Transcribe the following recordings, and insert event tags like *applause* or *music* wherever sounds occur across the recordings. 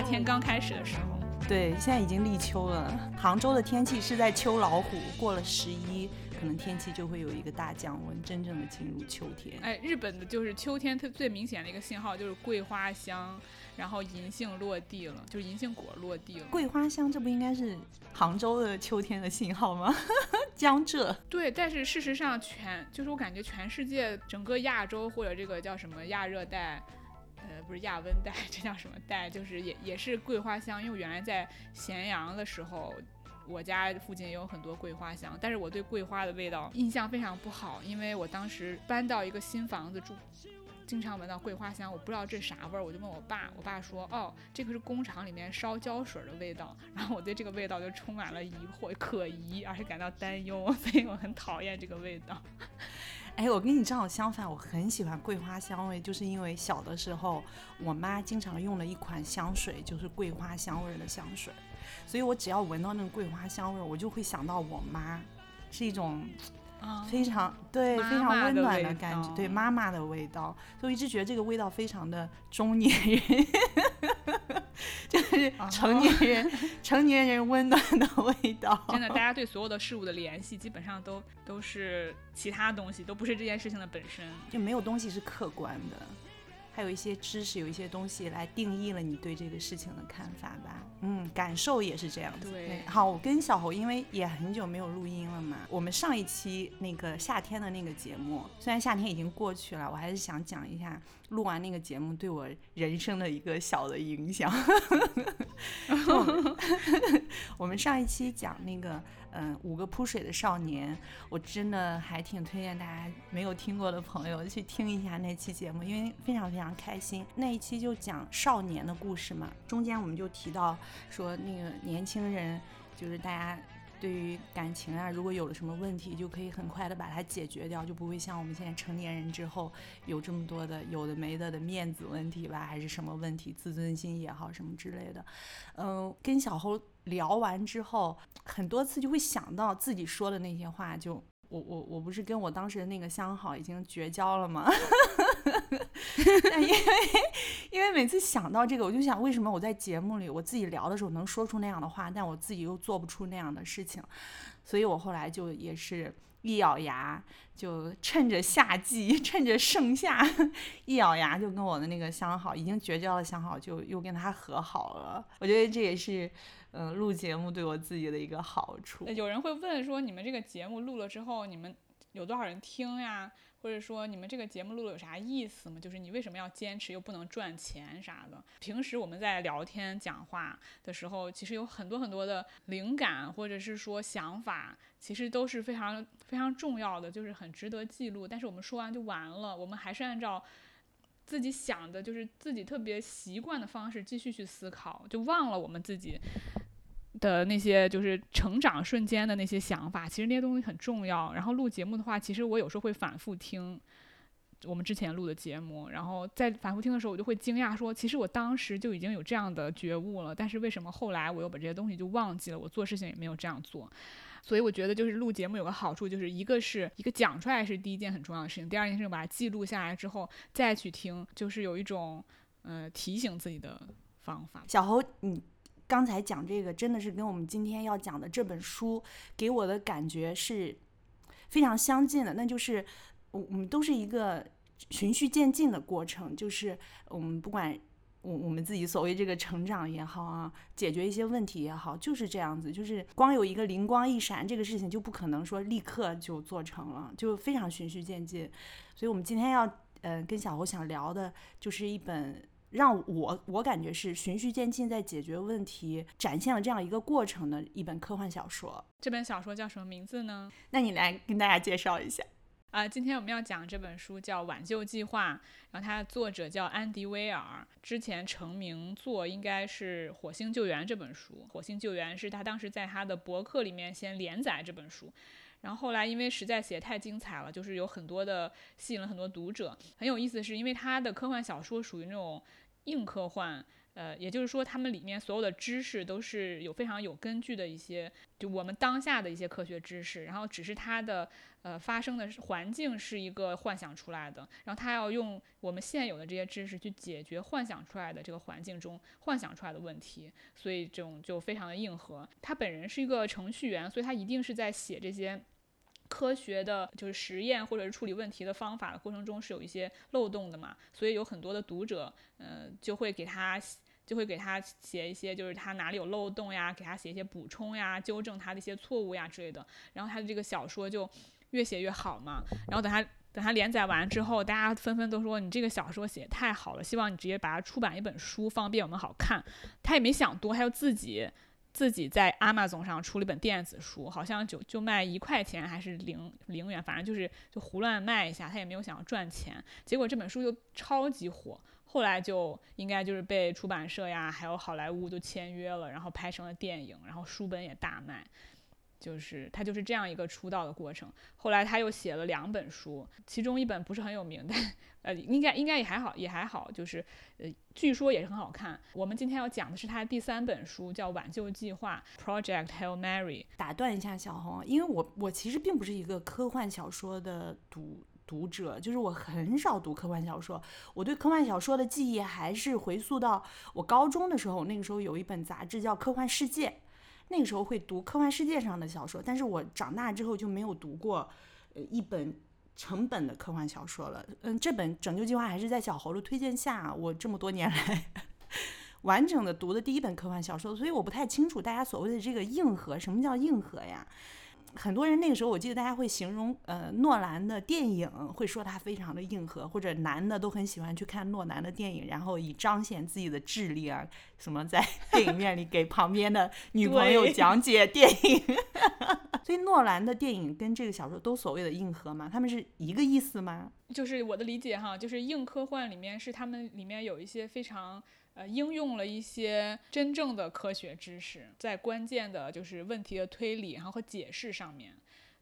夏天刚开始的时候，对，现在已经立秋了。杭州的天气是在秋老虎，过了十一，可能天气就会有一个大降温，真正的进入秋天。哎，日本的就是秋天，它最明显的一个信号就是桂花香，然后银杏落地了，就是银杏果落地了。桂花香，这不应该是杭州的秋天的信号吗？*laughs* 江浙。对，但是事实上全就是我感觉全世界整个亚洲或者这个叫什么亚热带。呃，不是亚温带，*laughs* 这叫什么带？就是也也是桂花香。因为原来在咸阳的时候，我家附近也有很多桂花香，但是我对桂花的味道印象非常不好，因为我当时搬到一个新房子住，经常闻到桂花香，我不知道这啥味儿，我就问我爸，我爸说，哦，这个是工厂里面烧胶水的味道。*laughs* 然后我对这个味道就充满了疑惑、可疑，而且感到担忧，所以我很讨厌这个味道。哎，我跟你正好相反，我很喜欢桂花香味，就是因为小的时候我妈经常用的一款香水就是桂花香味的香水，所以我只要闻到那个桂花香味，我就会想到我妈，是一种非常对非常温暖的感觉，对妈妈的味道，所以我一直觉得这个味道非常的中年人。*laughs* 就是成年人，*laughs* 成年人温暖的味道。真的，大家对 *laughs* 所有的事物的联系，基本上都都是其他东西，都不是这件事情的本身。就没有东西是客观的，还有一些知识，有一些东西来定义了你对这个事情的看法吧。嗯，感受也是这样子。对，好，我跟小侯因为也很久没有录音了嘛，我们上一期那个夏天的那个节目，虽然夏天已经过去了，我还是想讲一下录完那个节目对我人生的一个小的影响。*laughs* *laughs* 我们上一期讲那个，嗯，五个扑水的少年，我真的还挺推荐大家没有听过的朋友去听一下那期节目，因为非常非常开心。那一期就讲少年的故事嘛，中间我们就提到。说那个年轻人，就是大家对于感情啊，如果有了什么问题，就可以很快的把它解决掉，就不会像我们现在成年人之后有这么多的有的没的的面子问题吧，还是什么问题，自尊心也好什么之类的。嗯，跟小侯聊完之后，很多次就会想到自己说的那些话，就我我我不是跟我当时的那个相好已经绝交了吗？*laughs* 因为因为每次想到这个，我就想为什么我在节目里我自己聊的时候能说出那样的话，但我自己又做不出那样的事情，所以我后来就也是一咬牙，就趁着夏季，趁着盛夏，*laughs* 一咬牙就跟我的那个相好已经绝交的相好，就又跟他和好了。我觉得这也是嗯录节目对我自己的一个好处。有人会问说，你们这个节目录了之后，你们有多少人听呀？或者说你们这个节目录了有啥意思吗？就是你为什么要坚持又不能赚钱啥的？平时我们在聊天讲话的时候，其实有很多很多的灵感或者是说想法，其实都是非常非常重要的，就是很值得记录。但是我们说完就完了，我们还是按照自己想的，就是自己特别习惯的方式继续去思考，就忘了我们自己。的那些就是成长瞬间的那些想法，其实那些东西很重要。然后录节目的话，其实我有时候会反复听我们之前录的节目，然后在反复听的时候，我就会惊讶说，其实我当时就已经有这样的觉悟了，但是为什么后来我又把这些东西就忘记了？我做事情也没有这样做。所以我觉得就是录节目有个好处，就是一个是一个讲出来是第一件很重要的事情，第二件事情把它记录下来之后再去听，就是有一种呃提醒自己的方法。小侯，你。刚才讲这个真的是跟我们今天要讲的这本书给我的感觉是非常相近的，那就是我我们都是一个循序渐进的过程，就是我们不管我我们自己所谓这个成长也好啊，解决一些问题也好，就是这样子，就是光有一个灵光一闪，这个事情就不可能说立刻就做成了，就非常循序渐进。所以我们今天要呃跟小侯想聊的就是一本。让我我感觉是循序渐进，在解决问题，展现了这样一个过程的一本科幻小说。这本小说叫什么名字呢？那你来跟大家介绍一下。啊，今天我们要讲这本书叫《挽救计划》，然后它的作者叫安迪威尔，之前成名作应该是《火星救援》这本书，《火星救援》是他当时在他的博客里面先连载这本书。然后后来因为实在写太精彩了，就是有很多的吸引了很多读者。很有意思的是，因为他的科幻小说属于那种硬科幻，呃，也就是说，他们里面所有的知识都是有非常有根据的一些，就我们当下的一些科学知识，然后只是他的呃发生的环境是一个幻想出来的，然后他要用我们现有的这些知识去解决幻想出来的这个环境中幻想出来的问题，所以这种就非常的硬核。他本人是一个程序员，所以他一定是在写这些。科学的，就是实验或者是处理问题的方法的过程中是有一些漏洞的嘛，所以有很多的读者，呃，就会给他就会给他写一些，就是他哪里有漏洞呀，给他写一些补充呀，纠正他的一些错误呀之类的。然后他的这个小说就越写越好嘛。然后等他等他连载完之后，大家纷纷都说你这个小说写太好了，希望你直接把它出版一本书，方便我们好看。他也没想多，他就自己。自己在 Amazon 上出了一本电子书，好像就就卖一块钱还是零零元，反正就是就胡乱卖一下，他也没有想要赚钱。结果这本书就超级火，后来就应该就是被出版社呀，还有好莱坞都签约了，然后拍成了电影，然后书本也大卖。就是他就是这样一个出道的过程。后来他又写了两本书，其中一本不是很有名，但呃，应该应该也还好，也还好，就是呃，据说也是很好看。我们今天要讲的是他第三本书，叫《挽救计划》（Project Hail Mary）。打断一下小红，因为我我其实并不是一个科幻小说的读读者，就是我很少读科幻小说。我对科幻小说的记忆还是回溯到我高中的时候，那个时候有一本杂志叫《科幻世界》。那个时候会读科幻世界上的小说，但是我长大之后就没有读过，呃，一本成本的科幻小说了。嗯，这本《拯救计划》还是在小侯的推荐下，我这么多年来 *laughs* 完整的读的第一本科幻小说，所以我不太清楚大家所谓的这个硬核，什么叫硬核呀？很多人那个时候，我记得大家会形容，呃，诺兰的电影会说他非常的硬核，或者男的都很喜欢去看诺兰的电影，然后以彰显自己的智力啊，什么在 *laughs* 电影院里给旁边的女朋友讲解电影。*laughs* 所以诺兰的电影跟这个小说都所谓的硬核嘛，他们是一个意思吗？就是我的理解哈，就是硬科幻里面是他们里面有一些非常。呃，应用了一些真正的科学知识，在关键的就是问题的推理，然后和解释上面。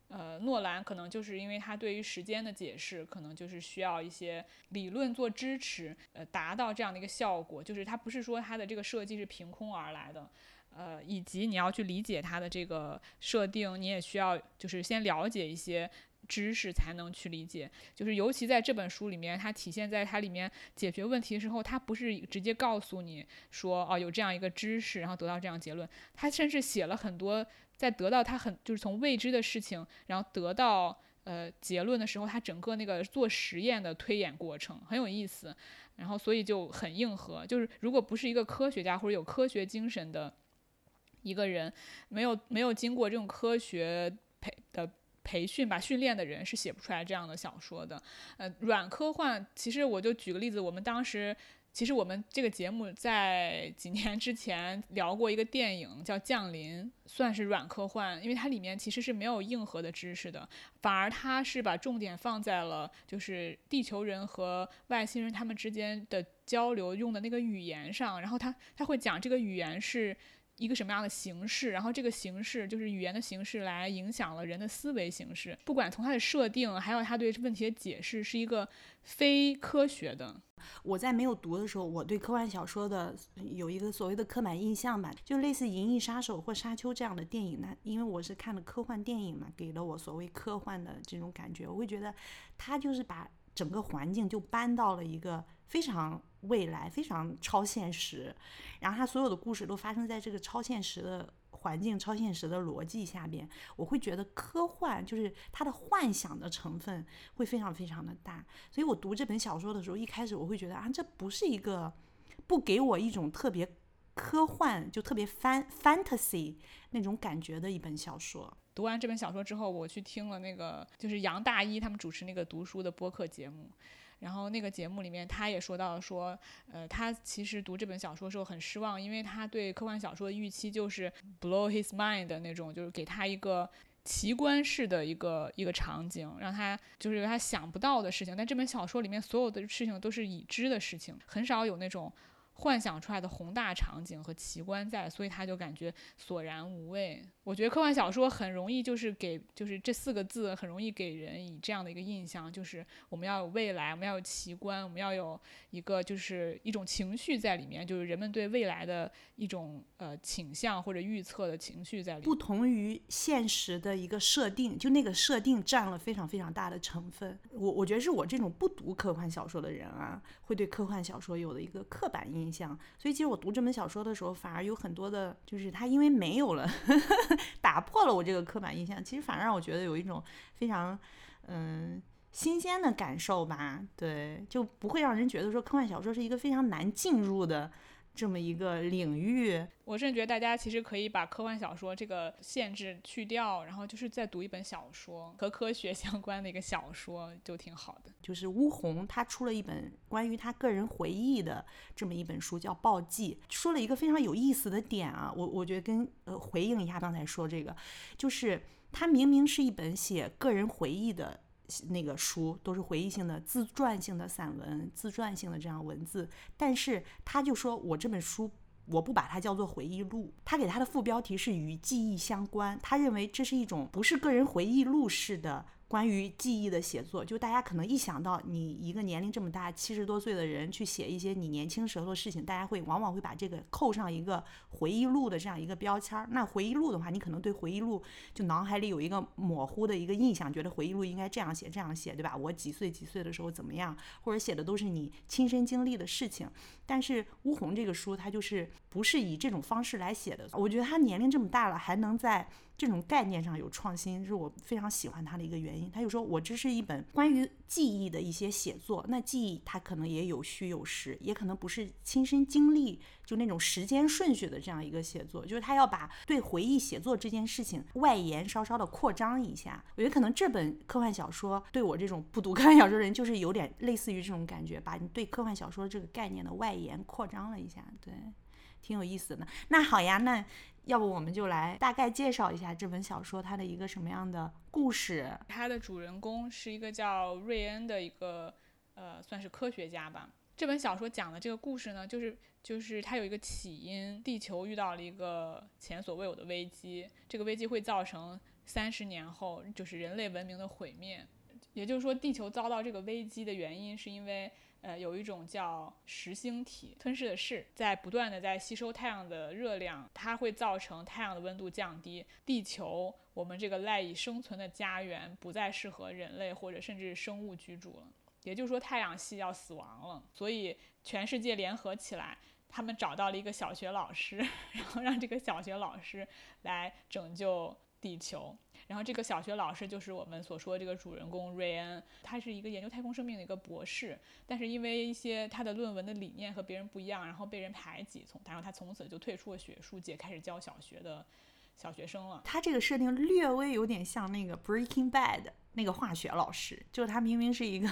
呃，诺兰可能就是因为他对于时间的解释，可能就是需要一些理论做支持，呃，达到这样的一个效果。就是他不是说他的这个设计是凭空而来的，呃，以及你要去理解他的这个设定，你也需要就是先了解一些。知识才能去理解，就是尤其在这本书里面，它体现在它里面解决问题的时候，它不是直接告诉你说哦有这样一个知识，然后得到这样结论，它甚至写了很多在得到它很就是从未知的事情，然后得到呃结论的时候，它整个那个做实验的推演过程很有意思，然后所以就很硬核，就是如果不是一个科学家或者有科学精神的一个人，没有没有经过这种科学培的。培训吧，训练的人是写不出来这样的小说的。呃，软科幻，其实我就举个例子，我们当时其实我们这个节目在几年之前聊过一个电影叫《降临》，算是软科幻，因为它里面其实是没有硬核的知识的，反而它是把重点放在了就是地球人和外星人他们之间的交流用的那个语言上，然后他他会讲这个语言是。一个什么样的形式，然后这个形式就是语言的形式，来影响了人的思维形式。不管从它的设定，还有它对问题的解释，是一个非科学的。我在没有读的时候，我对科幻小说的有一个所谓的刻板印象吧，就类似《银翼杀手》或《沙丘》这样的电影呢。因为我是看了科幻电影嘛，给了我所谓科幻的这种感觉。我会觉得，它就是把整个环境就搬到了一个非常。未来非常超现实，然后他所有的故事都发生在这个超现实的环境、超现实的逻辑下边。我会觉得科幻就是它的幻想的成分会非常非常的大。所以我读这本小说的时候，一开始我会觉得啊，这不是一个不给我一种特别科幻就特别 fan fantasy 那种感觉的一本小说。读完这本小说之后，我去听了那个就是杨大一他们主持那个读书的播客节目。然后那个节目里面，他也说到说，呃，他其实读这本小说的时候很失望，因为他对科幻小说的预期就是 blow his mind 的那种，就是给他一个奇观式的一个一个场景，让他就是他想不到的事情。但这本小说里面所有的事情都是已知的事情，很少有那种幻想出来的宏大场景和奇观在，所以他就感觉索然无味。我觉得科幻小说很容易就是给，就是这四个字很容易给人以这样的一个印象，就是我们要有未来，我们要有奇观，我们要有一个就是一种情绪在里面，就是人们对未来的一种呃倾向或者预测的情绪在里面。不同于现实的一个设定，就那个设定占了非常非常大的成分。我我觉得是我这种不读科幻小说的人啊，会对科幻小说有的一个刻板印象。所以其实我读这本小说的时候，反而有很多的，就是它因为没有了，*laughs* 打破了我这个刻板印象，其实反而让我觉得有一种非常嗯新鲜的感受吧。对，就不会让人觉得说科幻小说是一个非常难进入的。这么一个领域，我甚至觉得大家其实可以把科幻小说这个限制去掉，然后就是再读一本小说和科学 *laughs* 相关的一个小说，就挺好的。就是乌红他出了一本关于他个人回忆的这么一本书，叫《报记》，说了一个非常有意思的点啊，我我觉得跟呃回应一下刚才说这个，就是他明明是一本写个人回忆的。那个书都是回忆性的、自传性的散文、自传性的这样文字，但是他就说我这本书我不把它叫做回忆录，他给他的副标题是与记忆相关，他认为这是一种不是个人回忆录式的。关于记忆的写作，就大家可能一想到你一个年龄这么大、七十多岁的人去写一些你年轻时候的事情，大家会往往会把这个扣上一个回忆录的这样一个标签儿。那回忆录的话，你可能对回忆录就脑海里有一个模糊的一个印象，觉得回忆录应该这样写、这样写，对吧？我几岁几岁的时候怎么样，或者写的都是你亲身经历的事情。但是乌红这个书，它就是不是以这种方式来写的。我觉得他年龄这么大了，还能在。这种概念上有创新，是我非常喜欢他的一个原因。他就说我这是一本关于记忆的一些写作，那记忆它可能也有虚有实，也可能不是亲身经历，就那种时间顺序的这样一个写作，就是他要把对回忆写作这件事情外延稍稍的扩张一下。我觉得可能这本科幻小说对我这种不读科幻小说的人，就是有点类似于这种感觉，把你对科幻小说这个概念的外延扩张了一下，对，挺有意思的。那好呀，那。要不我们就来大概介绍一下这本小说它的一个什么样的故事。它的主人公是一个叫瑞恩的一个呃，算是科学家吧。这本小说讲的这个故事呢，就是就是它有一个起因，地球遇到了一个前所未有的危机，这个危机会造成三十年后就是人类文明的毁灭。也就是说，地球遭到这个危机的原因是因为。呃，有一种叫石星体吞噬的噬，在不断的在吸收太阳的热量，它会造成太阳的温度降低，地球我们这个赖以生存的家园不再适合人类或者甚至生物居住了。也就是说，太阳系要死亡了。所以全世界联合起来，他们找到了一个小学老师，*laughs* 然后让这个小学老师来拯救地球。然后这个小学老师就是我们所说这个主人公瑞恩，他是一个研究太空生命的一个博士，但是因为一些他的论文的理念和别人不一样，然后被人排挤，从然后他从此就退出了学术界，开始教小学的小学生了。他这个设定略微有点像那个《Breaking Bad》那个化学老师，就是他明明是一个。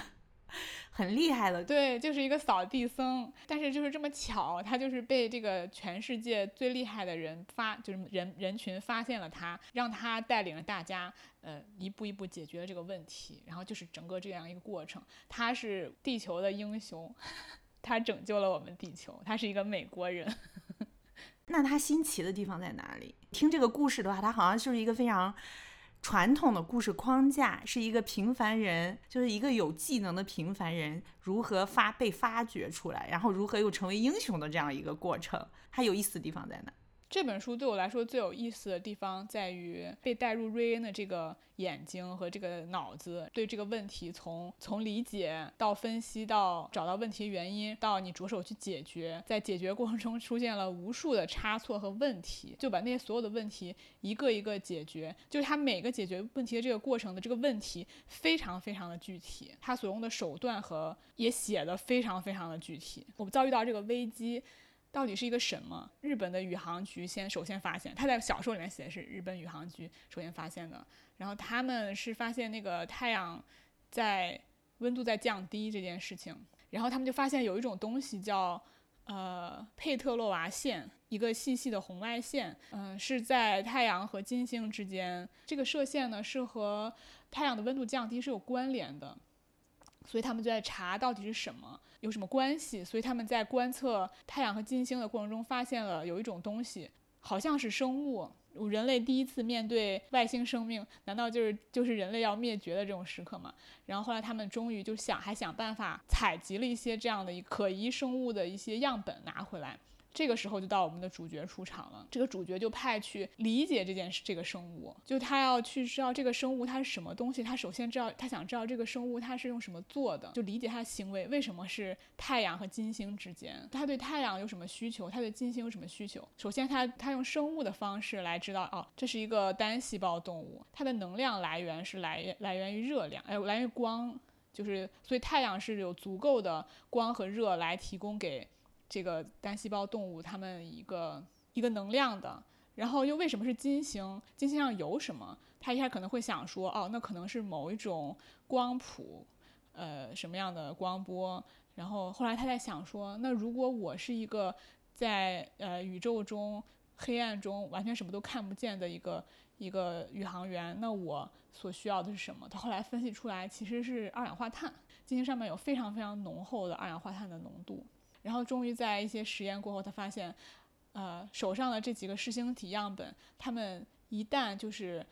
很厉害的，对，就是一个扫地僧，但是就是这么巧，他就是被这个全世界最厉害的人发，就是人人群发现了他，让他带领着大家，呃，一步一步解决了这个问题，然后就是整个这样一个过程，他是地球的英雄，他拯救了我们地球，他是一个美国人。*laughs* 那他新奇的地方在哪里？听这个故事的话，他好像就是一个非常。传统的故事框架是一个平凡人，就是一个有技能的平凡人如何发被发掘出来，然后如何又成为英雄的这样一个过程。它有意思的地方在哪？这本书对我来说最有意思的地方在于被带入瑞恩的这个眼睛和这个脑子，对这个问题从从理解到分析到找到问题原因，到你着手去解决，在解决过程中出现了无数的差错和问题，就把那些所有的问题一个一个解决。就是他每个解决问题的这个过程的这个问题非常非常的具体，他所用的手段和也写的非常非常的具体。我们遭遇到这个危机。到底是一个什么？日本的宇航局先首先发现，他在小说里面写的是日本宇航局首先发现的。然后他们是发现那个太阳在温度在降低这件事情，然后他们就发现有一种东西叫呃佩特洛娃线，一个细细的红外线，嗯，是在太阳和金星之间，这个射线呢是和太阳的温度降低是有关联的，所以他们就在查到底是什么。有什么关系，所以他们在观测太阳和金星的过程中发现了有一种东西，好像是生物。人类第一次面对外星生命，难道就是就是人类要灭绝的这种时刻吗？然后后来他们终于就想还想办法采集了一些这样的一可疑生物的一些样本拿回来。这个时候就到我们的主角出场了。这个主角就派去理解这件事，这个生物，就他要去知道这个生物它是什么东西。他首先知道，他想知道这个生物它是用什么做的，就理解它的行为，为什么是太阳和金星之间？他对太阳有什么需求？他对金星有什么需求？首先，他他用生物的方式来知道，哦，这是一个单细胞动物，它的能量来源是来源来源于热量，哎，来源于光，就是所以太阳是有足够的光和热来提供给。这个单细胞动物，它们一个一个能量的，然后又为什么是金星？金星上有什么？他一开始可能会想说，哦，那可能是某一种光谱，呃，什么样的光波？然后后来他在想说，那如果我是一个在呃宇宙中黑暗中完全什么都看不见的一个一个宇航员，那我所需要的是什么？他后来分析出来，其实是二氧化碳。金星上面有非常非常浓厚的二氧化碳的浓度。然后终于在一些实验过后，他发现，呃，手上的这几个噬星体样本，他们一旦就是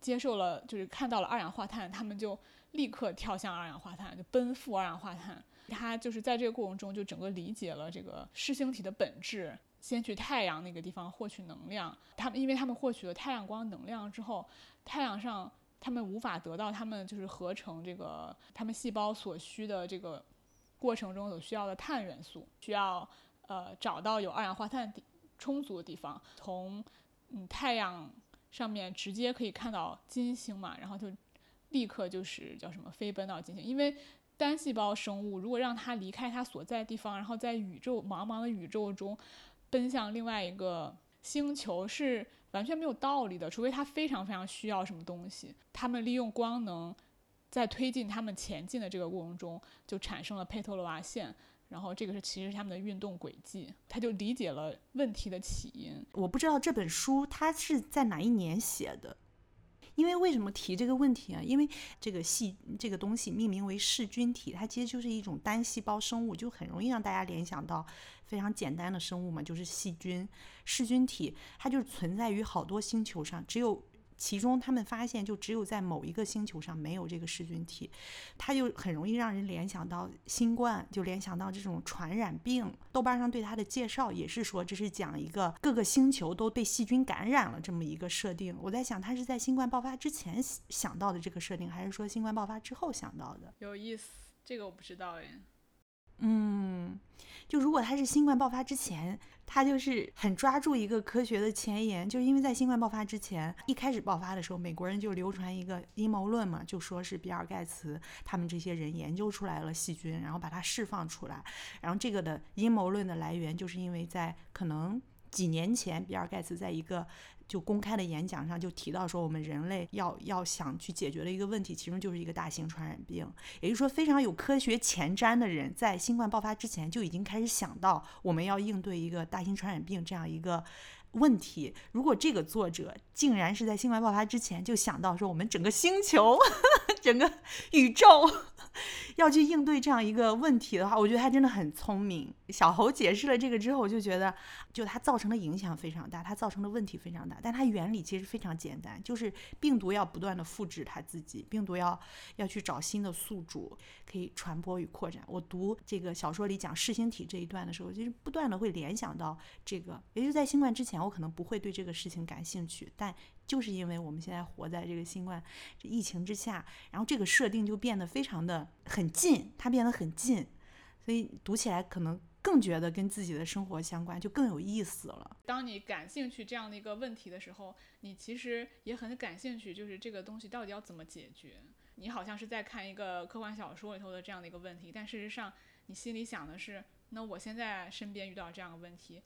接受了，就是看到了二氧化碳，他们就立刻跳向二氧化碳，就奔赴二氧化碳。他就是在这个过程中就整个理解了这个噬星体的本质，先去太阳那个地方获取能量。他们因为他们获取了太阳光能量之后，太阳上他们无法得到他们就是合成这个他们细胞所需的这个。过程中所需要的碳元素，需要呃找到有二氧化碳充足的地方，从嗯太阳上面直接可以看到金星嘛，然后就立刻就是叫什么飞奔到金星，因为单细胞生物如果让它离开它所在地方，然后在宇宙茫茫的宇宙中奔向另外一个星球是完全没有道理的，除非它非常非常需要什么东西，他们利用光能。在推进他们前进的这个过程中，就产生了佩托罗娃线，然后这个是其实是他们的运动轨迹，他就理解了问题的起因。我不知道这本书它是在哪一年写的，因为为什么提这个问题啊？因为这个细这个东西命名为噬菌体，它其实就是一种单细胞生物，就很容易让大家联想到非常简单的生物嘛，就是细菌。噬菌体它就存在于好多星球上，只有。其中，他们发现就只有在某一个星球上没有这个噬菌体，它就很容易让人联想到新冠，就联想到这种传染病。豆瓣上对它的介绍也是说，这是讲一个各个星球都被细菌感染了这么一个设定。我在想，他是在新冠爆发之前想到的这个设定，还是说新冠爆发之后想到的？有意思，这个我不知道哎。嗯，就如果他是新冠爆发之前，他就是很抓住一个科学的前沿，就因为在新冠爆发之前一开始爆发的时候，美国人就流传一个阴谋论嘛，就说是比尔盖茨他们这些人研究出来了细菌，然后把它释放出来，然后这个的阴谋论的来源就是因为在可能几年前，比尔盖茨在一个。就公开的演讲上就提到说，我们人类要要想去解决的一个问题，其中就是一个大型传染病。也就是说，非常有科学前瞻的人，在新冠爆发之前就已经开始想到我们要应对一个大型传染病这样一个问题。如果这个作者竟然是在新冠爆发之前就想到说，我们整个星球、*laughs* 整个宇宙。*laughs* 要去应对这样一个问题的话，我觉得他真的很聪明。小侯解释了这个之后，我就觉得，就它造成的影响非常大，它造成的问题非常大。但它原理其实非常简单，就是病毒要不断的复制它自己，病毒要要去找新的宿主，可以传播与扩展。我读这个小说里讲噬星体这一段的时候，就是不断的会联想到这个。也就在新冠之前，我可能不会对这个事情感兴趣，但。就是因为我们现在活在这个新冠这疫情之下，然后这个设定就变得非常的很近，它变得很近，所以读起来可能更觉得跟自己的生活相关，就更有意思了。当你感兴趣这样的一个问题的时候，你其实也很感兴趣，就是这个东西到底要怎么解决。你好像是在看一个科幻小说里头的这样的一个问题，但事实上你心里想的是，那我现在身边遇到这样的问题，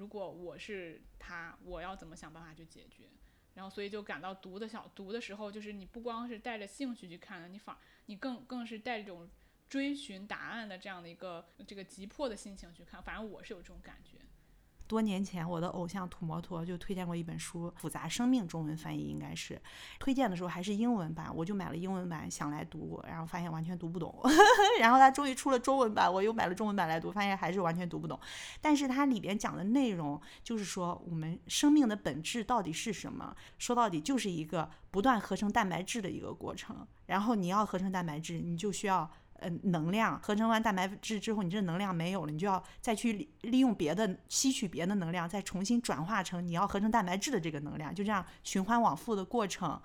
如果我是他，我要怎么想办法去解决？然后，所以就感到读的小读的时候，就是你不光是带着兴趣去看的，你反你更更是带着一种追寻答案的这样的一个这个急迫的心情去看。反正我是有这种感觉。多年前我的偶像土摩托就推荐过一本书《复杂生命》，中文翻译应该是，推荐的时候还是英文版，我就买了英文版想来读，然后发现完全读不懂，*laughs* 然后他终于出了中文版，我又买了中文版来读，发现还是完全读不懂。但是它里边讲的内容就是说，我们生命的本质到底是什么？说到底就是一个不断合成蛋白质的一个过程，然后你要合成蛋白质，你就需要。嗯，能量合成完蛋白质之后，你这能量没有了，你就要再去利用别的吸取别的能量，再重新转化成你要合成蛋白质的这个能量，就这样循环往复的过程，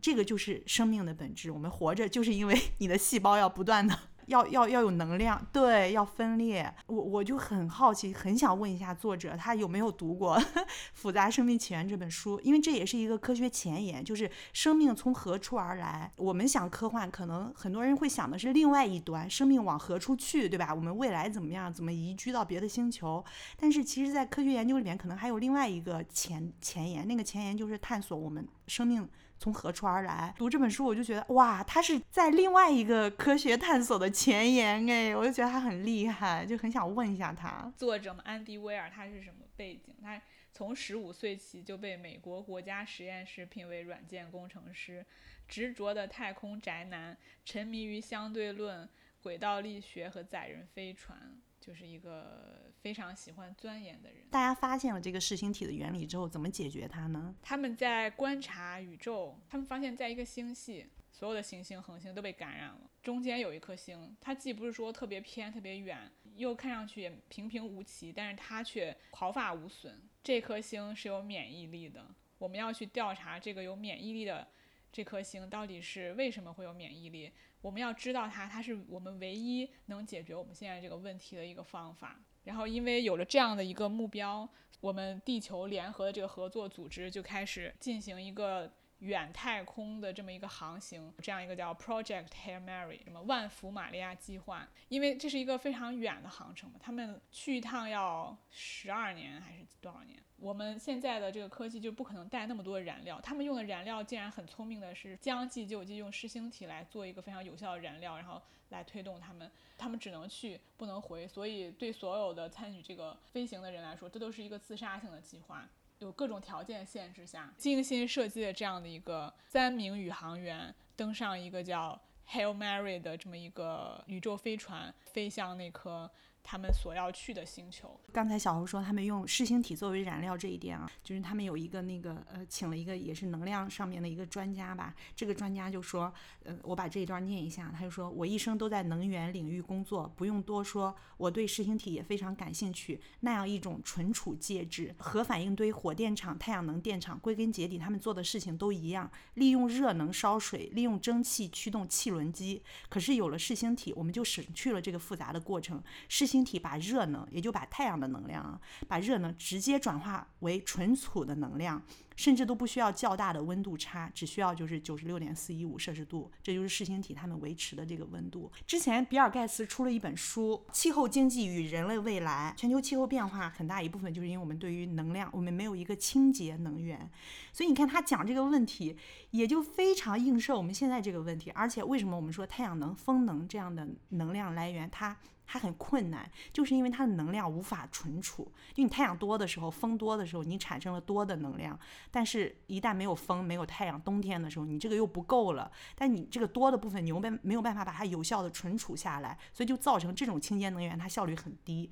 这个就是生命的本质。我们活着就是因为 *laughs* 你的细胞要不断的。要要要有能量，对，要分裂。我我就很好奇，很想问一下作者，他有没有读过《*laughs* 复杂生命起源》这本书？因为这也是一个科学前沿，就是生命从何处而来。我们想科幻，可能很多人会想的是另外一端，生命往何处去，对吧？我们未来怎么样？怎么移居到别的星球？但是其实，在科学研究里面，可能还有另外一个前前沿，那个前沿就是探索我们生命。从何处而来？读这本书，我就觉得哇，他是在另外一个科学探索的前沿哎，我就觉得他很厉害，就很想问一下他。作者嘛，安迪威尔，他是什么背景？他从十五岁起就被美国国家实验室聘为软件工程师，执着的太空宅男，沉迷于相对论、轨道力学和载人飞船。就是一个非常喜欢钻研的人。大家发现了这个视星体的原理之后，怎么解决它呢？他们在观察宇宙，他们发现，在一个星系，所有的行星、恒星都被感染了。中间有一颗星，它既不是说特别偏、特别远，又看上去也平平无奇，但是它却毫发无损。这颗星是有免疫力的。我们要去调查这个有免疫力的这颗星到底是为什么会有免疫力。我们要知道它，它是我们唯一能解决我们现在这个问题的一个方法。然后，因为有了这样的一个目标，我们地球联合的这个合作组织就开始进行一个远太空的这么一个航行，这样一个叫 Project Hail Mary，什么万福玛利亚计划。因为这是一个非常远的航程嘛，他们去一趟要十二年还是多少年？我们现在的这个科技就不可能带那么多燃料，他们用的燃料竟然很聪明的是将计就计，用湿星体来做一个非常有效的燃料，然后来推动他们。他们只能去不能回，所以对所有的参与这个飞行的人来说，这都是一个自杀性的计划。有各种条件限制下，精心设计的这样的一个三名宇航员登上一个叫 Hail Mary 的这么一个宇宙飞船，飞向那颗。他们所要去的星球。刚才小侯说他们用噬星体作为燃料这一点啊，就是他们有一个那个呃，请了一个也是能量上面的一个专家吧。这个专家就说，呃，我把这一段念一下。他就说，我一生都在能源领域工作，不用多说，我对噬星体也非常感兴趣。那样一种存储介质，核反应堆、火电厂、太阳能电厂，归根结底他们做的事情都一样，利用热能烧水，利用蒸汽驱动汽轮机。可是有了噬星体，我们就省去了这个复杂的过程。噬星星体把热能，也就把太阳的能量啊，把热能直接转化为存储的能量。甚至都不需要较大的温度差，只需要就是九十六点四一五摄氏度，这就是噬星体它们维持的这个温度。之前比尔盖茨出了一本书《气候经济与人类未来》，全球气候变化很大一部分就是因为我们对于能量，我们没有一个清洁能源，所以你看他讲这个问题，也就非常映射我们现在这个问题。而且为什么我们说太阳能、风能这样的能量来源，它它很困难，就是因为它的能量无法存储。就你太阳多的时候，风多的时候，你产生了多的能量，但是一旦没有风、没有太阳，冬天的时候，你这个又不够了。但你这个多的部分，你又没没有办法把它有效的存储下来，所以就造成这种清洁能源它效率很低。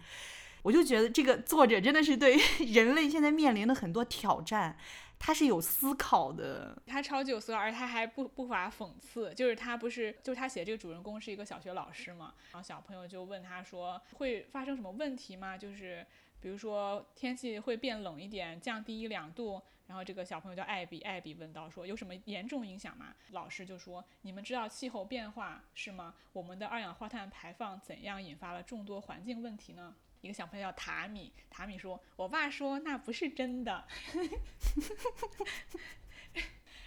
我就觉得这个作者真的是对 *laughs* 人类现在面临的很多挑战。他是有思考的，他超级有思考，而他还不不乏讽刺。就是他不是，就是他写这个主人公是一个小学老师嘛，然后小朋友就问他说，会发生什么问题吗？就是比如说天气会变冷一点，降低一两度。然后这个小朋友叫艾比，艾比问到说，有什么严重影响吗？老师就说，你们知道气候变化是吗？我们的二氧化碳排放怎样引发了众多环境问题呢？一个小朋友叫塔米，塔米说：“我爸说那不是真的。*laughs* ”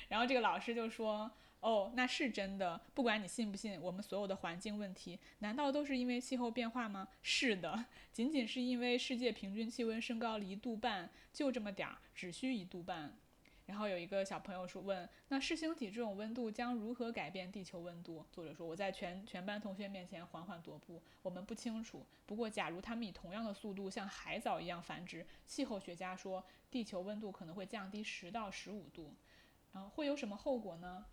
然后这个老师就说：“哦，那是真的。不管你信不信，我们所有的环境问题，难道都是因为气候变化吗？是的，仅仅是因为世界平均气温升高了一度半，就这么点儿，只需一度半。”然后有一个小朋友说问，那视星体这种温度将如何改变地球温度？作者说我在全全班同学面前缓缓踱步，我们不清楚。不过假如它们以同样的速度像海藻一样繁殖，气候学家说地球温度可能会降低十到十五度。然后会有什么后果呢？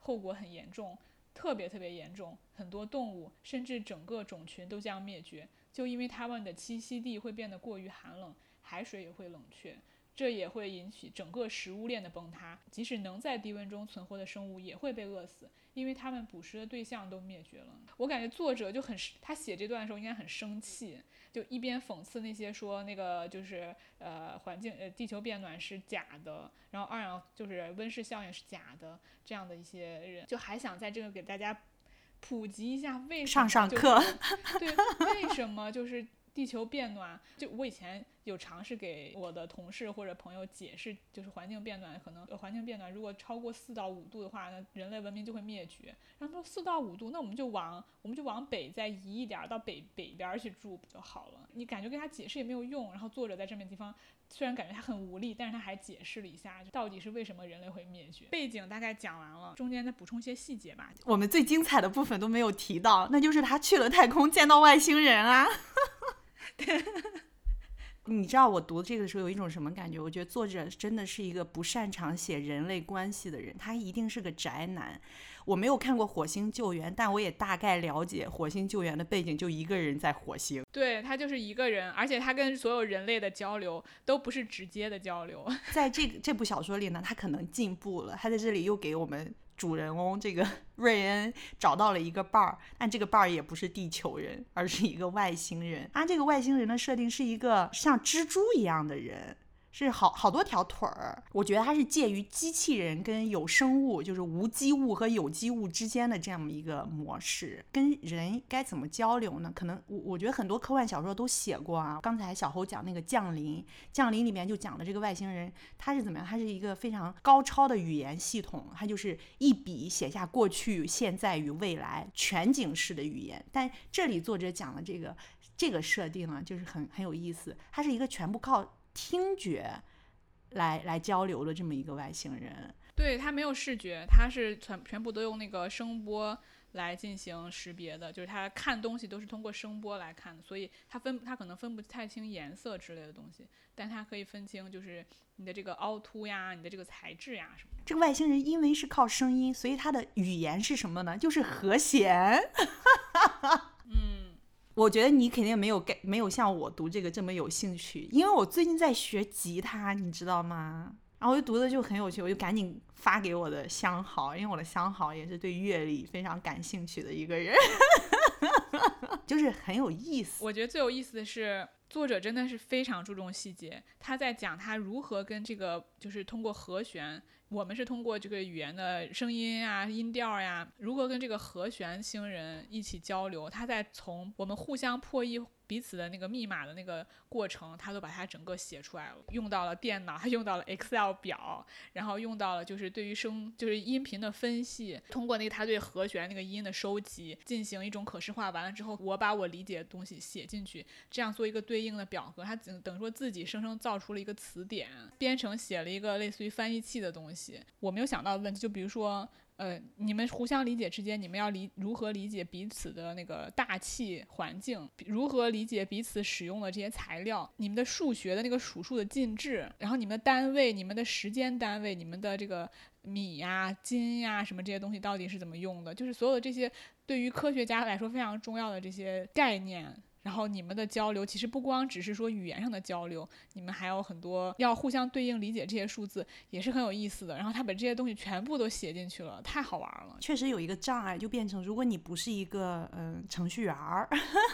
后果很严重，特别特别严重，很多动物甚至整个种群都将灭绝，就因为它们的栖息地会变得过于寒冷，海水也会冷却。这也会引起整个食物链的崩塌，即使能在低温中存活的生物也会被饿死，因为它们捕食的对象都灭绝了。我感觉作者就很，他写这段的时候应该很生气，就一边讽刺那些说那个就是呃环境呃地球变暖是假的，然后二氧就是温室效应是假的这样的一些人，就还想在这个给大家普及一下为什么上上课，对，为什么就是地球变暖？就我以前。有尝试给我的同事或者朋友解释，就是环境变暖，可能环境变暖，如果超过四到五度的话，那人类文明就会灭绝。然后说四到五度，那我们就往我们就往北再移一点，到北北边去住不就好了？你感觉跟他解释也没有用。然后作者在这面地方虽然感觉他很无力，但是他还解释了一下，到底是为什么人类会灭绝。背景大概讲完了，中间再补充一些细节吧。我们最精彩的部分都没有提到，那就是他去了太空见到外星人啊。*laughs* *laughs* 你知道我读这个的时候有一种什么感觉？我觉得作者真的是一个不擅长写人类关系的人，他一定是个宅男。我没有看过《火星救援》，但我也大概了解《火星救援》的背景，就一个人在火星。对他就是一个人，而且他跟所有人类的交流都不是直接的交流。在这这部小说里呢，他可能进步了，他在这里又给我们。主人翁这个 *laughs* 瑞恩找到了一个伴儿，但这个伴儿也不是地球人，而是一个外星人。他这个外星人的设定是一个像蜘蛛一样的人。是好好多条腿儿，我觉得它是介于机器人跟有生物，就是无机物和有机物之间的这样一个模式。跟人该怎么交流呢？可能我我觉得很多科幻小说都写过啊。刚才小侯讲那个《降临》，《降临》里面就讲了这个外星人，他是怎么样？他是一个非常高超的语言系统，他就是一笔写下过去、现在与未来全景式的语言。但这里作者讲的这个这个设定呢，就是很很有意思，它是一个全部靠。听觉来来交流的这么一个外星人，对他没有视觉，他是全全部都用那个声波来进行识别的，就是他看东西都是通过声波来看的，所以他分他可能分不太清颜色之类的东西，但他可以分清就是你的这个凹凸呀，你的这个材质呀什么。这个外星人因为是靠声音，所以他的语言是什么呢？就是和弦。*laughs* 嗯。我觉得你肯定没有跟没有像我读这个这么有兴趣，因为我最近在学吉他，你知道吗？然后我就读的就很有趣，我就赶紧发给我的相好，因为我的相好也是对乐理非常感兴趣的一个人，*laughs* 就是很有意思。我觉得最有意思的是，作者真的是非常注重细节，他在讲他如何跟这个就是通过和弦。我们是通过这个语言的声音啊、音调呀，如何跟这个和弦星人一起交流？他在从我们互相破译。彼此的那个密码的那个过程，他都把它整个写出来了，用到了电脑，还用到了 Excel 表，然后用到了就是对于声就是音频的分析，通过那个他对和弦那个音的收集进行一种可视化，完了之后我把我理解的东西写进去，这样做一个对应的表格，他等等于说自己生生造出了一个词典，编程写了一个类似于翻译器的东西。我没有想到的问题，就比如说。呃，你们互相理解之间，你们要理如何理解彼此的那个大气环境？如何理解彼此使用的这些材料？你们的数学的那个数数的进制，然后你们的单位、你们的时间单位、你们的这个米呀、斤呀什么这些东西到底是怎么用的？就是所有的这些对于科学家来说非常重要的这些概念。然后你们的交流其实不光只是说语言上的交流，你们还有很多要互相对应理解这些数字，也是很有意思的。然后他把这些东西全部都写进去了，太好玩了。确实有一个障碍，就变成如果你不是一个嗯程序员儿，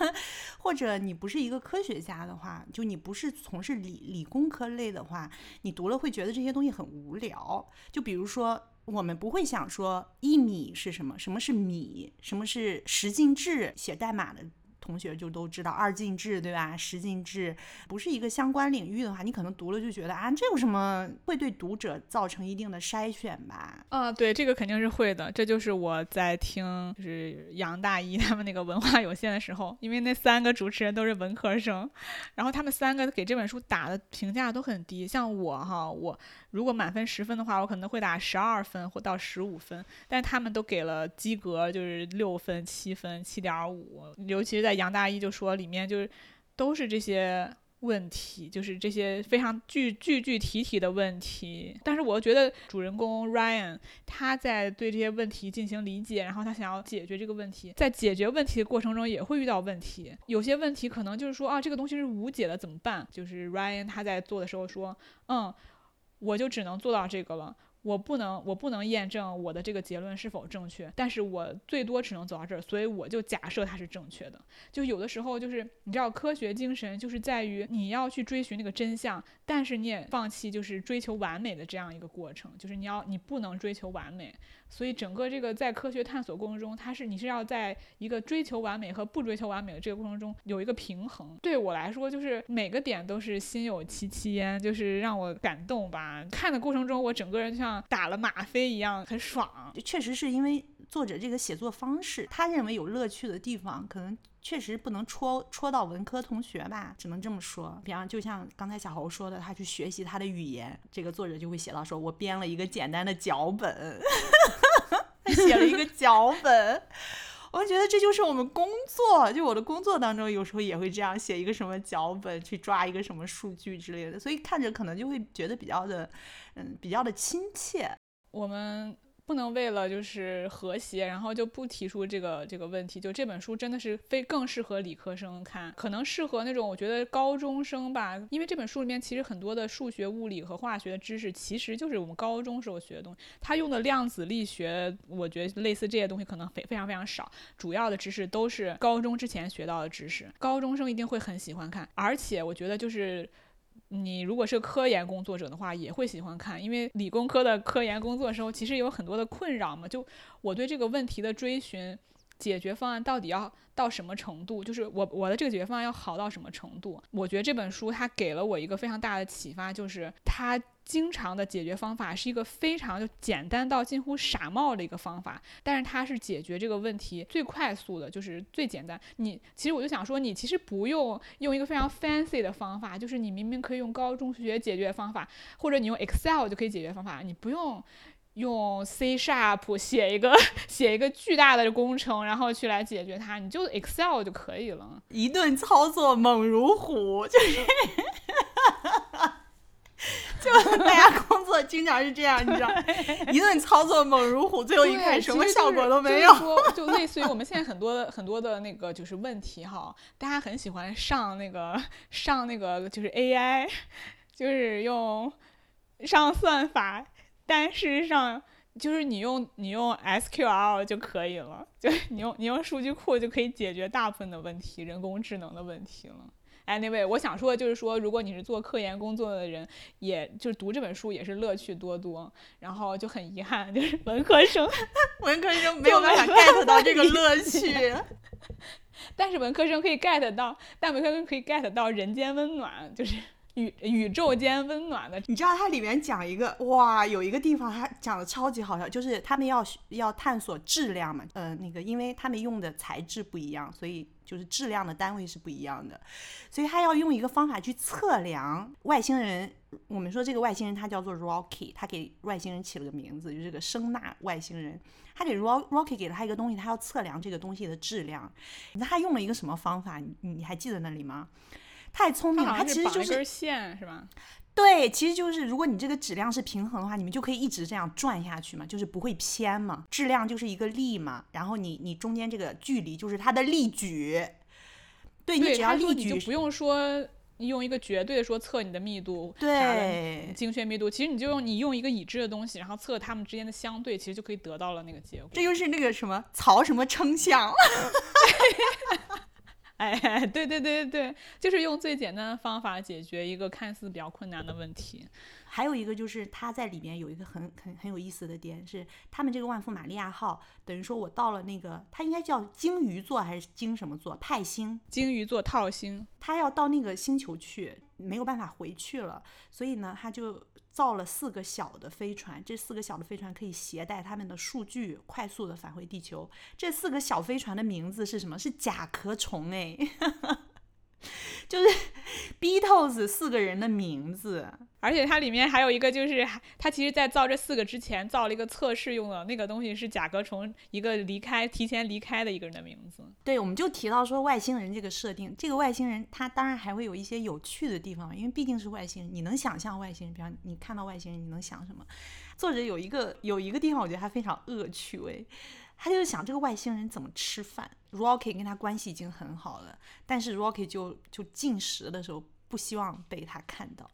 *laughs* 或者你不是一个科学家的话，就你不是从事理理工科类的话，你读了会觉得这些东西很无聊。就比如说，我们不会想说一米是什么，什么是米，什么是十进制，写代码的。同学就都知道二进制，对吧？十进制不是一个相关领域的话，你可能读了就觉得啊，这有什么会对读者造成一定的筛选吧？啊，对，这个肯定是会的。这就是我在听就是杨大一他们那个文化有限的时候，因为那三个主持人都是文科生，然后他们三个给这本书打的评价都很低。像我哈，我如果满分十分的话，我可能会打十二分或到十五分，但他们都给了及格，就是六分、七分、七点五。尤其是在杨大一就说里面就是都是这些。问题就是这些非常具具具体体的问题，但是我觉得主人公 Ryan 他在对这些问题进行理解，然后他想要解决这个问题，在解决问题的过程中也会遇到问题，有些问题可能就是说啊这个东西是无解的怎么办？就是 Ryan 他在做的时候说，嗯，我就只能做到这个了。我不能，我不能验证我的这个结论是否正确，但是我最多只能走到这儿，所以我就假设它是正确的。就有的时候，就是你知道，科学精神就是在于你要去追寻那个真相，但是你也放弃就是追求完美的这样一个过程，就是你要你不能追求完美。所以整个这个在科学探索过程中，它是你是要在一个追求完美和不追求完美的这个过程中有一个平衡。对我来说，就是每个点都是心有戚戚焉，就是让我感动吧。看的过程中，我整个人就像打了吗啡一样，很爽。确实是因为作者这个写作方式，他认为有乐趣的地方，可能确实不能戳戳到文科同学吧，只能这么说。比方就像刚才小侯说的，他去学习他的语言，这个作者就会写到说：“我编了一个简单的脚本。*laughs* ”写了一个脚本，我觉得这就是我们工作，就我的工作当中，有时候也会这样写一个什么脚本，去抓一个什么数据之类的，所以看着可能就会觉得比较的，嗯，比较的亲切。我们。不能为了就是和谐，然后就不提出这个这个问题。就这本书真的是非更适合理科生看，可能适合那种我觉得高中生吧，因为这本书里面其实很多的数学、物理和化学的知识，其实就是我们高中时候学的东西。他用的量子力学，我觉得类似这些东西可能非非常非常少，主要的知识都是高中之前学到的知识。高中生一定会很喜欢看，而且我觉得就是。你如果是科研工作者的话，也会喜欢看，因为理工科的科研工作时候，其实有很多的困扰嘛。就我对这个问题的追寻，解决方案到底要到什么程度？就是我我的这个解决方案要好到什么程度？我觉得这本书它给了我一个非常大的启发，就是它。经常的解决方法是一个非常就简单到近乎傻帽的一个方法，但是它是解决这个问题最快速的，就是最简单。你其实我就想说，你其实不用用一个非常 fancy 的方法，就是你明明可以用高中数学解决方法，或者你用 Excel 就可以解决方法，你不用用 C sharp 写一个 *laughs* 写一个巨大的工程，然后去来解决它，你就 Excel 就可以了，一顿操作猛如虎，就是。*laughs* 就大家工作经常是这样，你知道，*laughs* 一顿操作猛如虎，最后一看什么效果都没有。就类似于我们现在很多很多的那个就是问题哈，大家很喜欢上那个上那个就是 AI，就是用上算法，但事实上就是你用你用 SQL 就可以了，就你用你用数据库就可以解决大部分的问题，人工智能的问题了。Anyway，我想说的就是说，如果你是做科研工作的人，也就是读这本书也是乐趣多多。然后就很遗憾，就是文科生，*laughs* 文科生 *laughs* 没有办法 get 到这个乐趣。*laughs* 但是文科生可以 get 到，但文科生可以 get 到人间温暖，就是。宇宇宙间温暖的，你知道它里面讲一个哇，有一个地方它讲的超级好笑，就是他们要要探索质量嘛，呃，那个因为他们用的材质不一样，所以就是质量的单位是不一样的，所以他要用一个方法去测量外星人。我们说这个外星人他叫做 Rocky，他给外星人起了个名字，就这个声呐外星人。他给 Rocky 给了他一个东西，他要测量这个东西的质量。那他用了一个什么方法？你你还记得那里吗？太聪明了，它其实就是根线是吧？对，其实就是如果你这个质量是平衡的话，你们就可以一直这样转下去嘛，就是不会偏嘛。质量就是一个力嘛，然后你你中间这个距离就是它的力矩。对你只要力矩，就不用说用一个绝对的说测你的密度，对，精确密度，其实你就用你用一个已知的东西，然后测它们之间的相对，其实就可以得到了那个结果。这就是那个什么曹什么称象。*laughs* 哎，*laughs* 对对对对对，就是用最简单的方法解决一个看似比较困难的问题。还有一个就是他在里面有一个很很很有意思的点是，他们这个万夫玛利亚号等于说我到了那个，它应该叫鲸鱼座还是鲸什么座？派星，鲸鱼座套星，他要到那个星球去，没有办法回去了，所以呢，他就造了四个小的飞船，这四个小的飞船可以携带他们的数据，快速的返回地球。这四个小飞船的名字是什么？是甲壳虫哎。*laughs* *laughs* 就是 Beatles 四个人的名字，而且它里面还有一个，就是它其实，在造这四个之前，造了一个测试用的那个东西，是甲壳虫一个离开、提前离开的一个人的名字。对，我们就提到说外星人这个设定，这个外星人他当然还会有一些有趣的地方，因为毕竟是外星人，你能想象外星人，比方你看到外星人，你能想什么？作者有一个有一个地方，我觉得还非常恶趣味。他就是想这个外星人怎么吃饭。Rocky 跟他关系已经很好了，但是 Rocky 就就进食的时候不希望被他看到。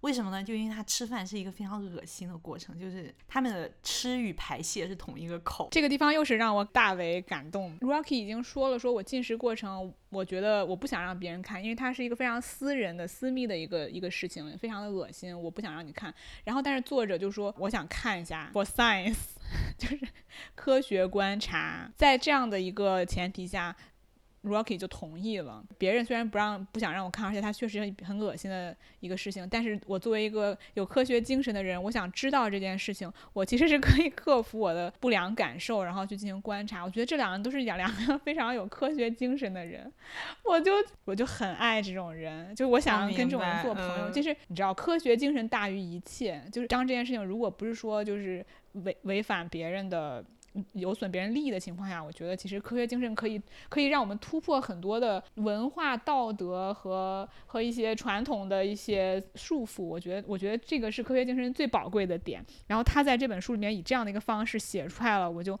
为什么呢？就因为他吃饭是一个非常恶心的过程，就是他们的吃与排泄是同一个口。这个地方又是让我大为感动。Rocky 已经说了，说我进食过程，我觉得我不想让别人看，因为它是一个非常私人的、私密的一个一个事情，非常的恶心，我不想让你看。然后，但是作者就说，我想看一下，for science，*laughs* 就是科学观察，在这样的一个前提下。Rocky 就同意了。别人虽然不让、不想让我看，而且他确实很恶心的一个事情，但是我作为一个有科学精神的人，我想知道这件事情，我其实是可以克服我的不良感受，然后去进行观察。我觉得这两个人都是两两个非常有科学精神的人，我就我就很爱这种人，就我想跟这种人做朋友。就是你知道，科学精神大于一切。就是当这件事情如果不是说就是违违反别人的。有损别人利益的情况下，我觉得其实科学精神可以可以让我们突破很多的文化道德和和一些传统的一些束缚。我觉得我觉得这个是科学精神最宝贵的点。然后他在这本书里面以这样的一个方式写出来了，我就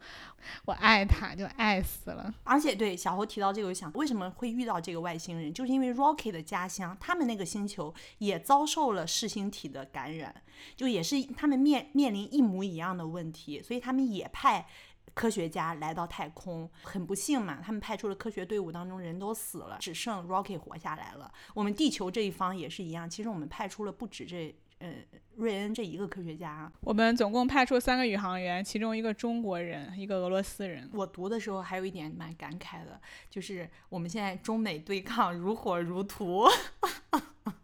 我爱他，就爱死了。而且对小侯提到这个，我想为什么会遇到这个外星人，就是因为 Rocky 的家乡，他们那个星球也遭受了噬星体的感染，就也是他们面面临一模一样的问题，所以他们也派。科学家来到太空，很不幸嘛，他们派出的科学队伍当中人都死了，只剩 Rocky 活下来了。我们地球这一方也是一样，其实我们派出了不止这呃瑞恩这一个科学家，我们总共派出三个宇航员，其中一个中国人，一个俄罗斯人。我读的时候还有一点蛮感慨的，就是我们现在中美对抗如火如荼，*laughs*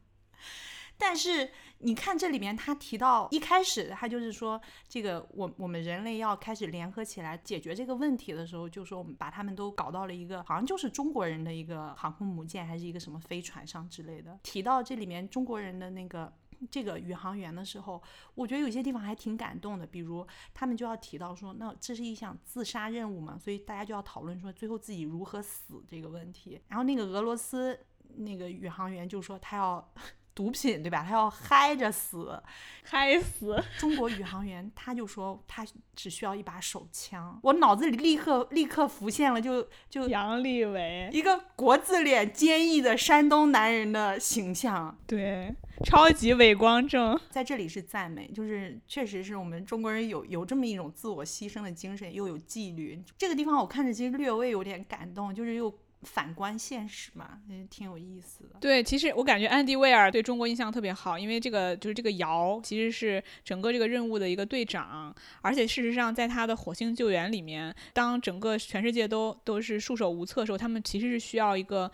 但是。你看这里面，他提到一开始他就是说，这个我我们人类要开始联合起来解决这个问题的时候，就说我们把他们都搞到了一个好像就是中国人的一个航空母舰还是一个什么飞船上之类的。提到这里面中国人的那个这个宇航员的时候，我觉得有些地方还挺感动的。比如他们就要提到说，那这是一项自杀任务嘛，所以大家就要讨论说最后自己如何死这个问题。然后那个俄罗斯那个宇航员就说他要。毒品对吧？他要嗨着死，*laughs* 嗨死！中国宇航员他就说他只需要一把手枪，我脑子里立刻立刻浮现了，就就杨利伟一个国字脸、坚毅的山东男人的形象，对，超级伟光正，在这里是赞美，就是确实是我们中国人有有这么一种自我牺牲的精神，又有纪律。这个地方我看着其实略微有点感动，就是又。反观现实嘛，也挺有意思的。对，其实我感觉安迪·威尔对中国印象特别好，因为这个就是这个姚其实是整个这个任务的一个队长，而且事实上在他的火星救援里面，当整个全世界都都是束手无策的时候，他们其实是需要一个。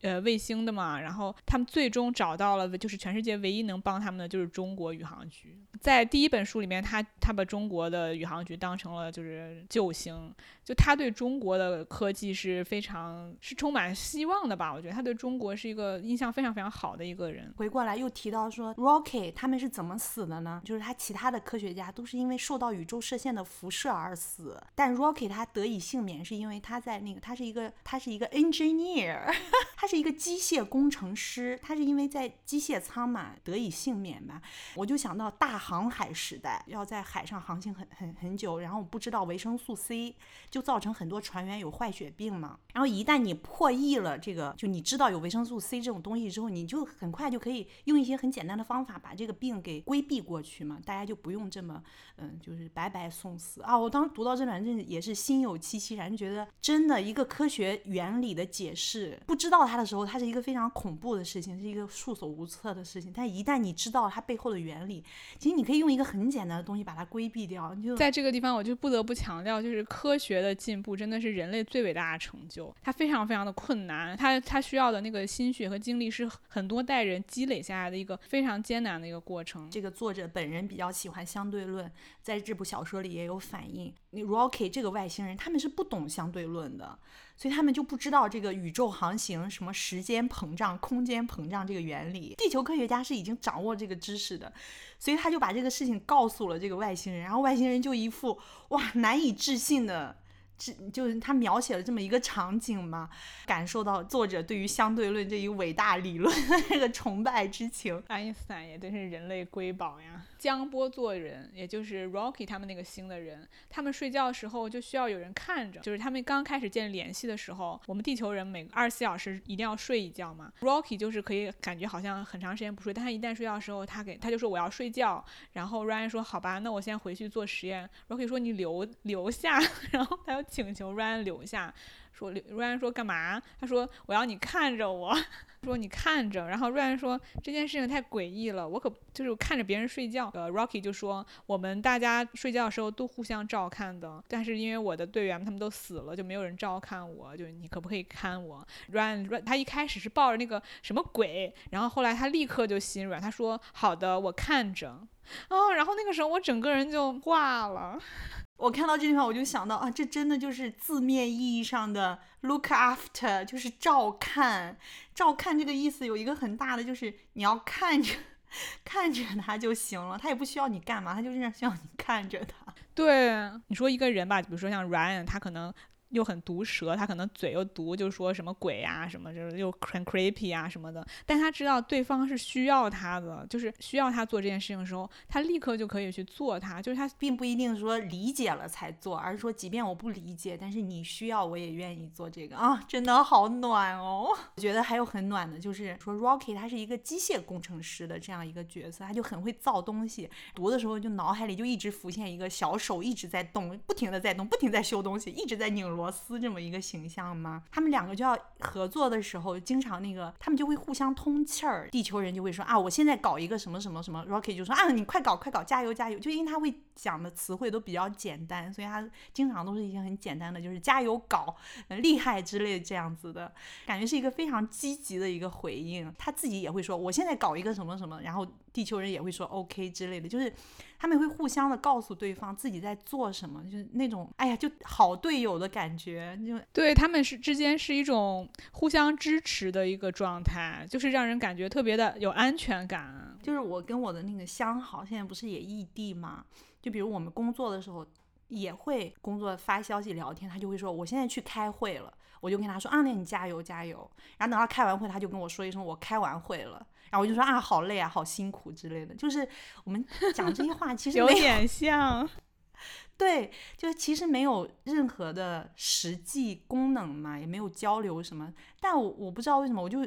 呃，卫星的嘛，然后他们最终找到了，就是全世界唯一能帮他们的就是中国宇航局。在第一本书里面，他他把中国的宇航局当成了就是救星，就他对中国的科技是非常是充满希望的吧？我觉得他对中国是一个印象非常非常好的一个人。回过来又提到说，Rocky 他们是怎么死的呢？就是他其他的科学家都是因为受到宇宙射线的辐射而死，但 Rocky 他得以幸免是因为他在那个他是一个他是一个 engineer。*laughs* 他是一个机械工程师，他是因为在机械舱嘛得以幸免吧。我就想到大航海时代要在海上航行很很很久，然后不知道维生素 C 就造成很多船员有坏血病嘛。然后一旦你破译了这个，就你知道有维生素 C 这种东西之后，你就很快就可以用一些很简单的方法把这个病给规避过去嘛，大家就不用这么嗯，就是白白送死啊。我当时读到这段，真也是心有戚戚然，觉得真的一个科学原理的解释，不知道它的时候，它是一个非常恐怖的事情，是一个束手无策的事情。但一旦你知道它背后的原理，其实你可以用一个很简单的东西把它规避掉。就在这个地方，我就不得不强调，就是科学的进步真的是人类最伟大的成就。它非常非常的困难，它它需要的那个心血和精力是很多代人积累下来的一个非常艰难的一个过程。这个作者本人比较喜欢相对论，在这部小说里也有反映。你 Rocky 这个外星人，他们是不懂相对论的，所以他们就不知道这个宇宙航行、什么时间膨胀、空间膨胀这个原理。地球科学家是已经掌握这个知识的，所以他就把这个事情告诉了这个外星人，然后外星人就一副哇难以置信的。这就是他描写了这么一个场景嘛，感受到作者对于相对论这一伟大理论的那个崇拜之情。爱因斯坦也真是人类瑰宝呀。江波做人，也就是 Rocky 他们那个星的人，他们睡觉的时候就需要有人看着。就是他们刚开始建立联系的时候，我们地球人每二十四小时一定要睡一觉嘛。Rocky 就是可以感觉好像很长时间不睡，但他一旦睡觉的时候，他给他就说我要睡觉。然后 Ryan 说好吧，那我先回去做实验。Rocky 说你留留下，*laughs* 然后他又请求 Ryan 留下。说瑞安说干嘛？他说我要你看着我，*laughs* 说你看着。然后瑞安说这件事情太诡异了，我可就是看着别人睡觉。呃，Rocky 就说我们大家睡觉的时候都互相照看的，但是因为我的队员他们都死了，就没有人照看我。就你可不可以看我？Ryan 他一开始是抱着那个什么鬼，然后后来他立刻就心软，他说好的，我看着。*laughs* 哦，然后那个时候我整个人就挂了。*laughs* 我看到这句话，我就想到啊，这真的就是字面意义上的 look after，就是照看。照看这个意思有一个很大的，就是你要看着 *laughs* 看着他就行了，他也不需要你干嘛，他就是需要你看着他。对，你说一个人吧，比如说像 Ryan，他可能。又很毒舌，他可能嘴又毒，就说什么鬼啊，什么就是又很 creepy 啊什么的。但他知道对方是需要他的，就是需要他做这件事情的时候，他立刻就可以去做它。就是他并不一定说理解了才做，而是说即便我不理解，但是你需要，我也愿意做这个啊，真的好暖哦。我觉得还有很暖的，就是说 Rocky 他是一个机械工程师的这样一个角色，他就很会造东西。读的时候就脑海里就一直浮现一个小手一直在动，不停的在动，不停在修东西，一直在拧螺。罗斯这么一个形象吗？他们两个就要合作的时候，经常那个他们就会互相通气儿。地球人就会说啊，我现在搞一个什么什么什么，Rocky 就说啊，你快搞快搞，加油加油。就因为他会讲的词汇都比较简单，所以他经常都是一些很简单的，就是加油搞，厉害之类这样子的感觉，是一个非常积极的一个回应。他自己也会说，我现在搞一个什么什么，然后地球人也会说 OK 之类的，就是。他们会互相的告诉对方自己在做什么，就是那种哎呀，就好队友的感觉，就对他们是之间是一种互相支持的一个状态，就是让人感觉特别的有安全感。就是我跟我的那个相好，现在不是也异地嘛？就比如我们工作的时候也会工作发消息聊天，他就会说我现在去开会了，我就跟他说啊，那你加油加油。然后等他开完会，他就跟我说一声我开完会了。然后我就说啊，好累啊，好辛苦之类的。就是我们讲这些话，其实有点像，*laughs* 对，就其实没有任何的实际功能嘛，也没有交流什么。但我我不知道为什么，我就。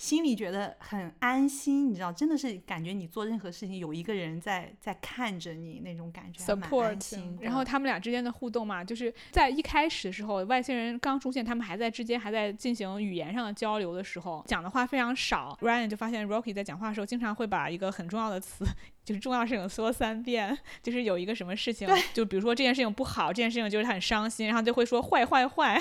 心里觉得很安心，你知道，真的是感觉你做任何事情有一个人在在看着你那种感觉，support。然后他们俩之间的互动嘛，就是在一开始的时候，外星人刚出现，他们还在之间还在进行语言上的交流的时候，讲的话非常少。Ryan 就发现 Rocky 在讲话的时候，经常会把一个很重要的词，就是重要事情说三遍，就是有一个什么事情，就比如说这件事情不好，这件事情就是他很伤心，然后就会说坏坏坏。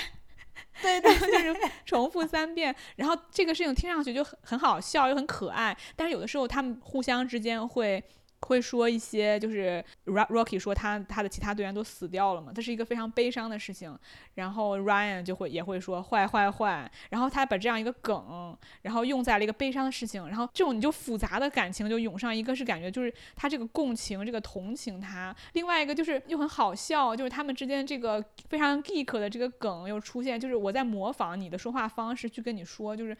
对 *laughs* 对，就是重复三遍，然后这个事情听上去就很很好笑又很可爱，但是有的时候他们互相之间会。会说一些，就是 Rocky 说他他的其他队员都死掉了嘛，这是一个非常悲伤的事情。然后 Ryan 就会也会说坏坏坏，然后他把这样一个梗，然后用在了一个悲伤的事情，然后这种你就复杂的感情就涌上，一个是感觉就是他这个共情，这个同情他，另外一个就是又很好笑，就是他们之间这个非常 geek 的这个梗又出现，就是我在模仿你的说话方式去跟你说，就是。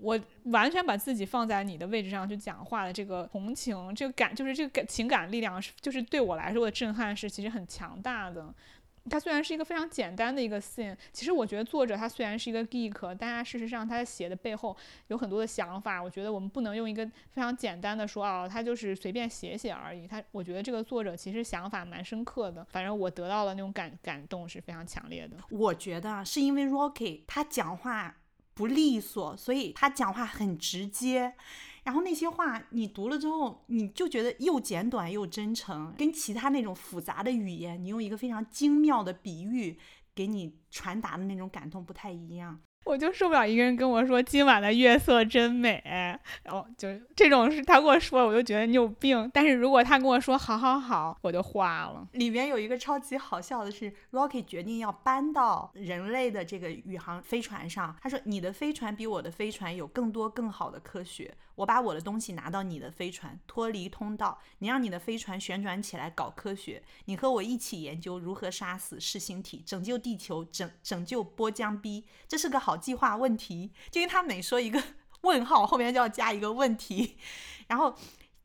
我完全把自己放在你的位置上去讲话的这个同情，这个感就是这个感情感力量是，就是对我来说的震撼是其实很强大的。它虽然是一个非常简单的一个信其实我觉得作者他虽然是一个 geek，但他事实上他写的背后有很多的想法。我觉得我们不能用一个非常简单的说啊，他就是随便写写而已。他我觉得这个作者其实想法蛮深刻的。反正我得到了那种感感动是非常强烈的。我觉得是因为 Rocky 他讲话不利索，所以他讲话很直接。然后那些话你读了之后，你就觉得又简短又真诚，跟其他那种复杂的语言，你用一个非常精妙的比喻给你传达的那种感动不太一样。我就受不了一个人跟我说今晚的月色真美，然后就这种是他跟我说，我就觉得你有病。但是如果他跟我说好好好，我就化了。里面有一个超级好笑的是，Rocky 决定要搬到人类的这个宇航飞船上。他说：“你的飞船比我的飞船有更多更好的科学。我把我的东西拿到你的飞船，脱离通道，你让你的飞船旋转起来搞科学。你和我一起研究如何杀死噬星体，拯救地球，拯拯救波江 B。这是个好。”计划问题，就因为他每说一个 *laughs* 问号，后面就要加一个问题，然后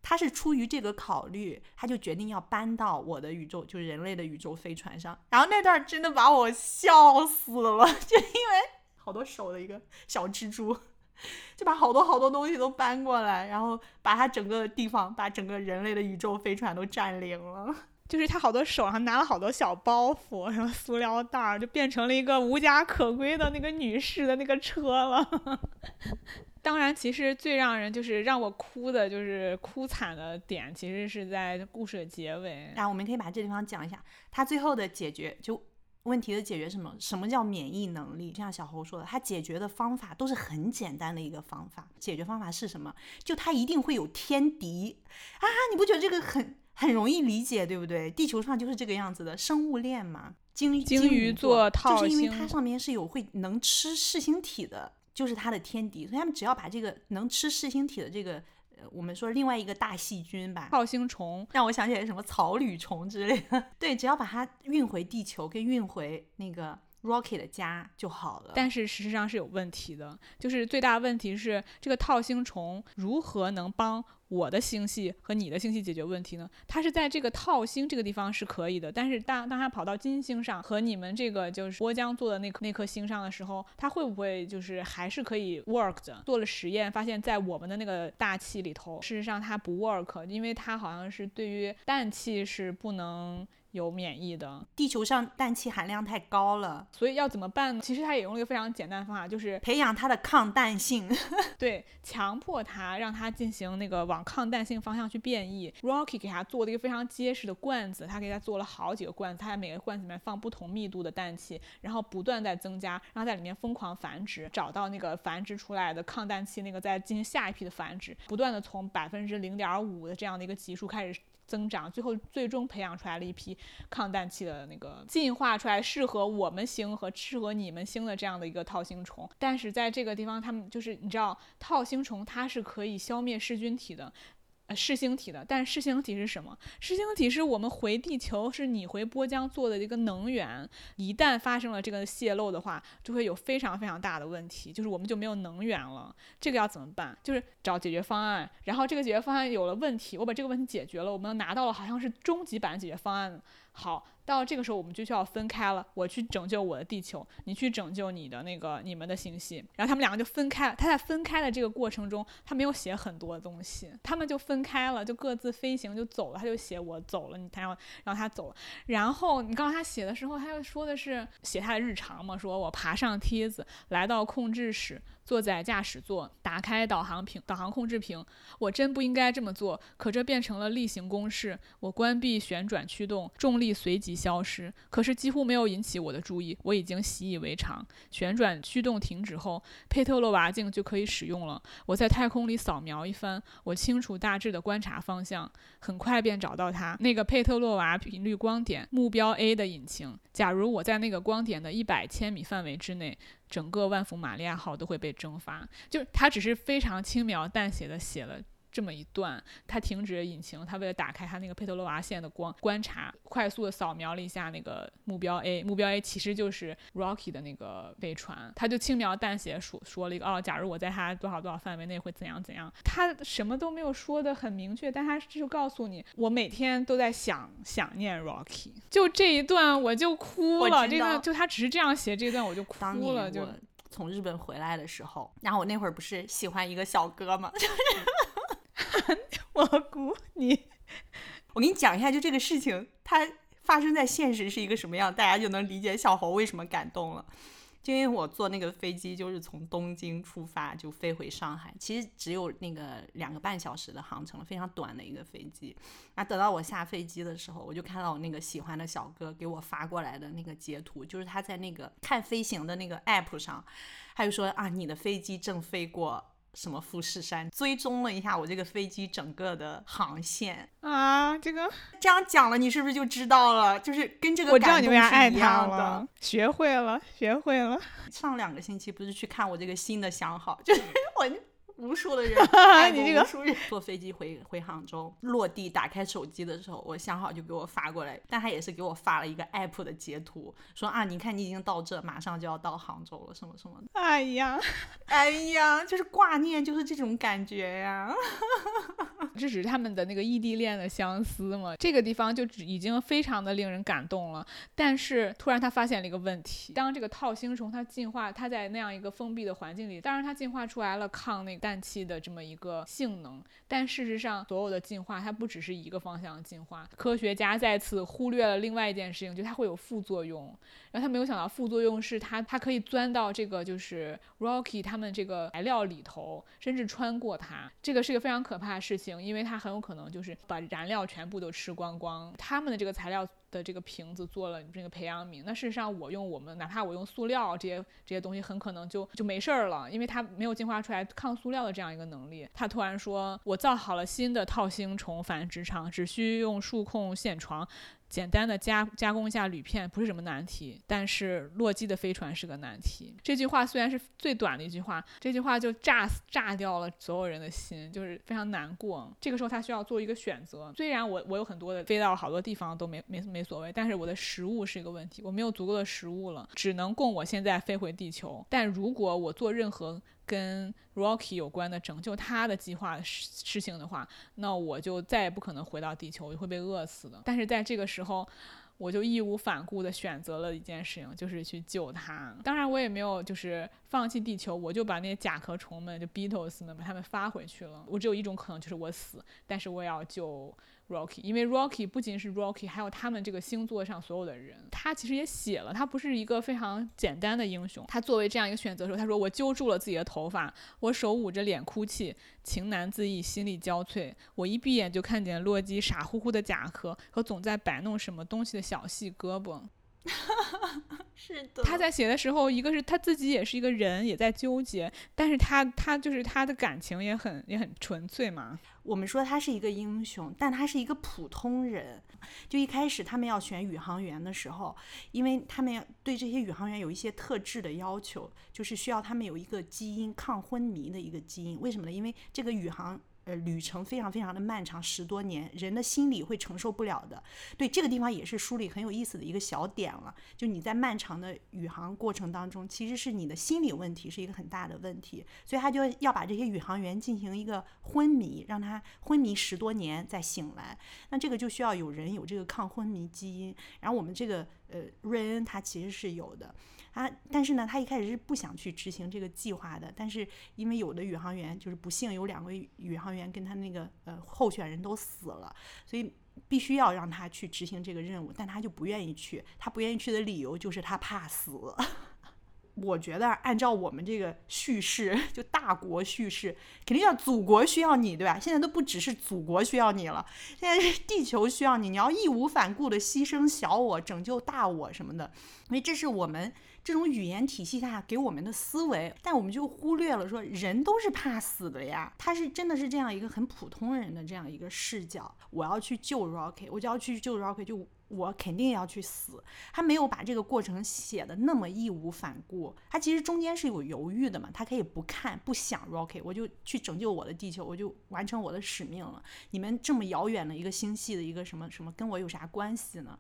他是出于这个考虑，他就决定要搬到我的宇宙，就是人类的宇宙飞船上。然后那段真的把我笑死了，*laughs* 就因为好多手的一个小蜘蛛，就把好多好多东西都搬过来，然后把他整个地方，把整个人类的宇宙飞船都占领了。*laughs* 就是他好多手上拿了好多小包袱，然后塑料袋儿，就变成了一个无家可归的那个女士的那个车了。*laughs* 当然，其实最让人就是让我哭的，就是哭惨的点，其实是在故事的结尾。然后我们可以把这地方讲一下，他最后的解决就问题的解决什么？什么叫免疫能力？就像小侯说的，他解决的方法都是很简单的一个方法。解决方法是什么？就他一定会有天敌啊！你不觉得这个很？很容易理解，对不对？地球上就是这个样子的生物链嘛，鲸鲸鱼座套就是因为它上面是有会能吃噬星体的，就是它的天敌。所以他们只要把这个能吃噬星体的这个，呃，我们说另外一个大细菌吧，套星虫，让我想起来什么草履虫之类的。*laughs* 对，只要把它运回地球，跟运回那个 Rocky 的家就好了。但是事实上是有问题的，就是最大问题是这个套星虫如何能帮？我的星系和你的星系解决问题呢？它是在这个套星这个地方是可以的，但是当当它跑到金星上和你们这个就是波江做的那颗那颗星上的时候，它会不会就是还是可以 work 的？做了实验发现，在我们的那个大气里头，事实上它不 work，因为它好像是对于氮气是不能。有免疫的，地球上氮气含量太高了，所以要怎么办呢？其实他也用了一个非常简单的方法，就是培养它的抗氮性，*laughs* 对，强迫它让它进行那个往抗氮性方向去变异。Rocky 给它做了一个非常结实的罐子，他给它做了好几个罐子，他在每个罐子里面放不同密度的氮气，然后不断在增加，然后在里面疯狂繁殖，找到那个繁殖出来的抗氮气，那个再进行下一批的繁殖，不断的从百分之零点五的这样的一个级数开始。增长，最后最终培养出来了一批抗氮气的那个进化出来适合我们星和适合你们星的这样的一个套星虫。但是在这个地方，他们就是你知道，套星虫它是可以消灭噬菌体的。噬星体的，但噬星体是什么？噬星体是我们回地球，是你回波江做的一个能源。一旦发生了这个泄漏的话，就会有非常非常大的问题，就是我们就没有能源了。这个要怎么办？就是找解决方案。然后这个解决方案有了问题，我把这个问题解决了，我们拿到了好像是终极版解决方案。好。到这个时候，我们就需要分开了。我去拯救我的地球，你去拯救你的那个你们的星系。然后他们两个就分开了。他在分开的这个过程中，他没有写很多东西，他们就分开了，就各自飞行就走了。他就写我走了，你他然后然后他走。然后你刚刚他写的时候，他又说的是写他的日常嘛，说我爬上梯子来到控制室。坐在驾驶座，打开导航屏、导航控制屏。我真不应该这么做，可这变成了例行公事。我关闭旋转驱动，重力随即消失，可是几乎没有引起我的注意。我已经习以为常。旋转驱动停止后，佩特洛娃镜就可以使用了。我在太空里扫描一番，我清楚大致的观察方向，很快便找到它。那个佩特洛娃频率光点，目标 A 的引擎。假如我在那个光点的一百千米范围之内。整个万福玛利亚号都会被蒸发，就他只是非常轻描淡写的写了这么一段，他停止了引擎，他为了打开他那个佩特罗瓦线的光，观察，快速的扫描了一下那个目标 A，目标 A 其实就是 Rocky 的那个飞船，他就轻描淡写说说了一个哦，假如我在他多少多少范围内会怎样怎样，他什么都没有说的很明确，但他就告诉你，我每天都在想想念 Rocky，就这一段我就哭了，这个就他只是这样写这段我就哭了，就。从日本回来的时候，然后我那会儿不是喜欢一个小哥吗？*laughs* *laughs* 我估你，*laughs* 我给你讲一下，就这个事情，它发生在现实是一个什么样，大家就能理解小猴为什么感动了。就因为我坐那个飞机，就是从东京出发就飞回上海，其实只有那个两个半小时的航程了，非常短的一个飞机。那等到我下飞机的时候，我就看到我那个喜欢的小哥给我发过来的那个截图，就是他在那个看飞行的那个 app 上，他就说啊，你的飞机正飞过。什么富士山？追踪了一下我这个飞机整个的航线啊，这个 *laughs* 这样讲了，你是不是就知道了？就是跟这个我知道你为啥爱他了，学会了，学会了。上两个星期不是去看我这个新的相好，就是 *laughs* 我。无数的人，*laughs* 你这个坐飞机回回杭州，落地打开手机的时候，我想好就给我发过来，但他也是给我发了一个 app 的截图，说啊，你看你已经到这，马上就要到杭州了，什么什么的。哎呀，哎呀，就是挂念，就是这种感觉呀。*laughs* 这只是他们的那个异地恋的相思嘛，这个地方就只已经非常的令人感动了。但是突然他发现了一个问题，当这个套星虫它进化，它在那样一个封闭的环境里，当然它进化出来了抗那个氮气的这么一个性能，但事实上所有的进化它不只是一个方向进化。科学家再次忽略了另外一件事情，就它会有副作用。然后他没有想到副作用是它它可以钻到这个就是 Rocky 他们这个材料里头，甚至穿过它。这个是一个非常可怕的事情。因为它很有可能就是把燃料全部都吃光光，他们的这个材料的这个瓶子做了这个培养皿，那事实上我用我们哪怕我用塑料这些这些东西，很可能就就没事儿了，因为它没有进化出来抗塑料的这样一个能力。他突然说，我造好了新的套星虫繁殖场，只需用数控线床。简单的加加工一下铝片不是什么难题，但是洛基的飞船是个难题。这句话虽然是最短的一句话，这句话就炸死炸掉了所有人的心，就是非常难过。这个时候他需要做一个选择。虽然我我有很多的飞到好多地方都没没没所谓，但是我的食物是一个问题，我没有足够的食物了，只能供我现在飞回地球。但如果我做任何跟 Rocky 有关的拯救他的计划事事情的话，那我就再也不可能回到地球，我就会被饿死的。但是在这个时候，我就义无反顾地选择了一件事情，就是去救他。当然，我也没有就是放弃地球，我就把那些甲壳虫们，就 Beatles 们，把他们发回去了。我只有一种可能，就是我死，但是我也要救。Rocky，因为 Rocky 不仅是 Rocky，还有他们这个星座上所有的人。他其实也写了，他不是一个非常简单的英雄。他作为这样一个选择的时候，他说：“我揪住了自己的头发，我手捂着脸哭泣，情难自抑，心力交瘁。我一闭眼就看见洛基傻乎乎的甲壳和总在摆弄什么东西的小细胳膊。*laughs* ”是的，他在写的时候，一个是他自己也是一个人，也在纠结，但是他他就是他的感情也很也很纯粹嘛。我们说他是一个英雄，但他是一个普通人。就一开始他们要选宇航员的时候，因为他们要对这些宇航员有一些特质的要求，就是需要他们有一个基因抗昏迷的一个基因。为什么呢？因为这个宇航。呃，旅程非常非常的漫长，十多年，人的心理会承受不了的。对这个地方也是书里很有意思的一个小点了，就你在漫长的宇航过程当中，其实是你的心理问题是一个很大的问题，所以他就要把这些宇航员进行一个昏迷，让他昏迷十多年再醒来。那这个就需要有人有这个抗昏迷基因，然后我们这个呃瑞恩他其实是有的。他，但是呢，他一开始是不想去执行这个计划的。但是因为有的宇航员就是不幸有两位宇航员跟他那个呃候选人都死了，所以必须要让他去执行这个任务。但他就不愿意去，他不愿意去的理由就是他怕死。*laughs* 我觉得按照我们这个叙事，就大国叙事，肯定要祖国需要你，对吧？现在都不只是祖国需要你了，现在是地球需要你，你要义无反顾的牺牲小我，拯救大我什么的，因为这是我们。这种语言体系下给我们的思维，但我们就忽略了说人都是怕死的呀。他是真的是这样一个很普通人的这样一个视角。我要去救 Rocky，我就要去救 Rocky，就我肯定要去死。他没有把这个过程写的那么义无反顾，他其实中间是有犹豫的嘛，他可以不看不想 Rocky，我就去拯救我的地球，我就完成我的使命了。你们这么遥远的一个星系的一个什么什么，跟我有啥关系呢？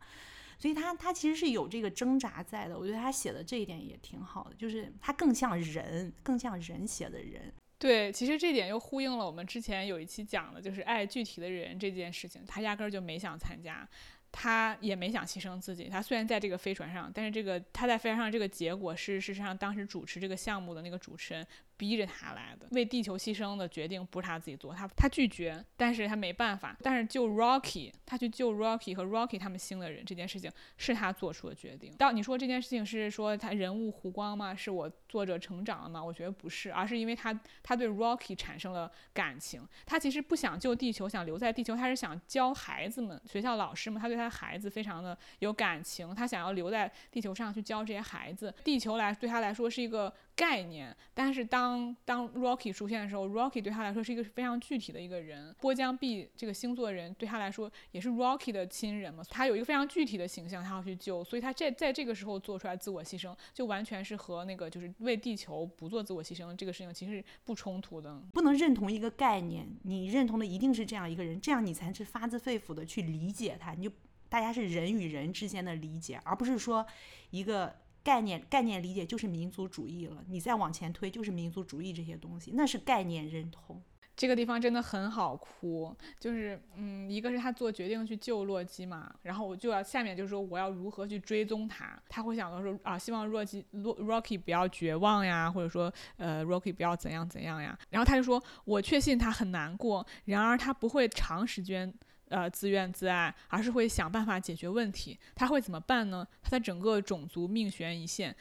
所以他他其实是有这个挣扎在的。我觉得他写的这一点也挺好的，就是他更像人，更像人写的人。对，其实这点又呼应了我们之前有一期讲的，就是爱具体的人这件事情，他压根儿就没想参加。他也没想牺牲自己。他虽然在这个飞船上，但是这个他在飞船上这个结果是事实上当时主持这个项目的那个主持人逼着他来的。为地球牺牲的决定不是他自己做，他他拒绝，但是他没办法。但是救 Rocky，他去救 Rocky 和 Rocky 他们星的人这件事情是他做出的决定。到你说这件事情是说他人物弧光吗？是我作者成长了吗？我觉得不是，而是因为他他对 Rocky 产生了感情。他其实不想救地球，想留在地球，他是想教孩子们、学校老师们，他对。他的孩子非常的有感情，他想要留在地球上去教这些孩子。地球来对他来说是一个概念，但是当当 Rocky 出现的时候，Rocky 对他来说是一个非常具体的一个人。波江壁这个星座人对他来说也是 Rocky 的亲人嘛，他有一个非常具体的形象，他要去救，所以他在在这个时候做出来自我牺牲，就完全是和那个就是为地球不做自我牺牲这个事情其实不冲突的。不能认同一个概念，你认同的一定是这样一个人，这样你才是发自肺腑的去理解他，你就。大家是人与人之间的理解，而不是说一个概念概念理解就是民族主义了。你再往前推就是民族主义这些东西，那是概念认同。这个地方真的很好哭，就是嗯，一个是他做决定去救洛基嘛，然后我就要下面就是说我要如何去追踪他，他会想到说啊，希望洛基洛 Rocky 不要绝望呀，或者说呃 Rocky 不要怎样怎样呀，然后他就说我确信他很难过，然而他不会长时间。呃，自怨自艾，而是会想办法解决问题。他会怎么办呢？他的整个种族命悬一线，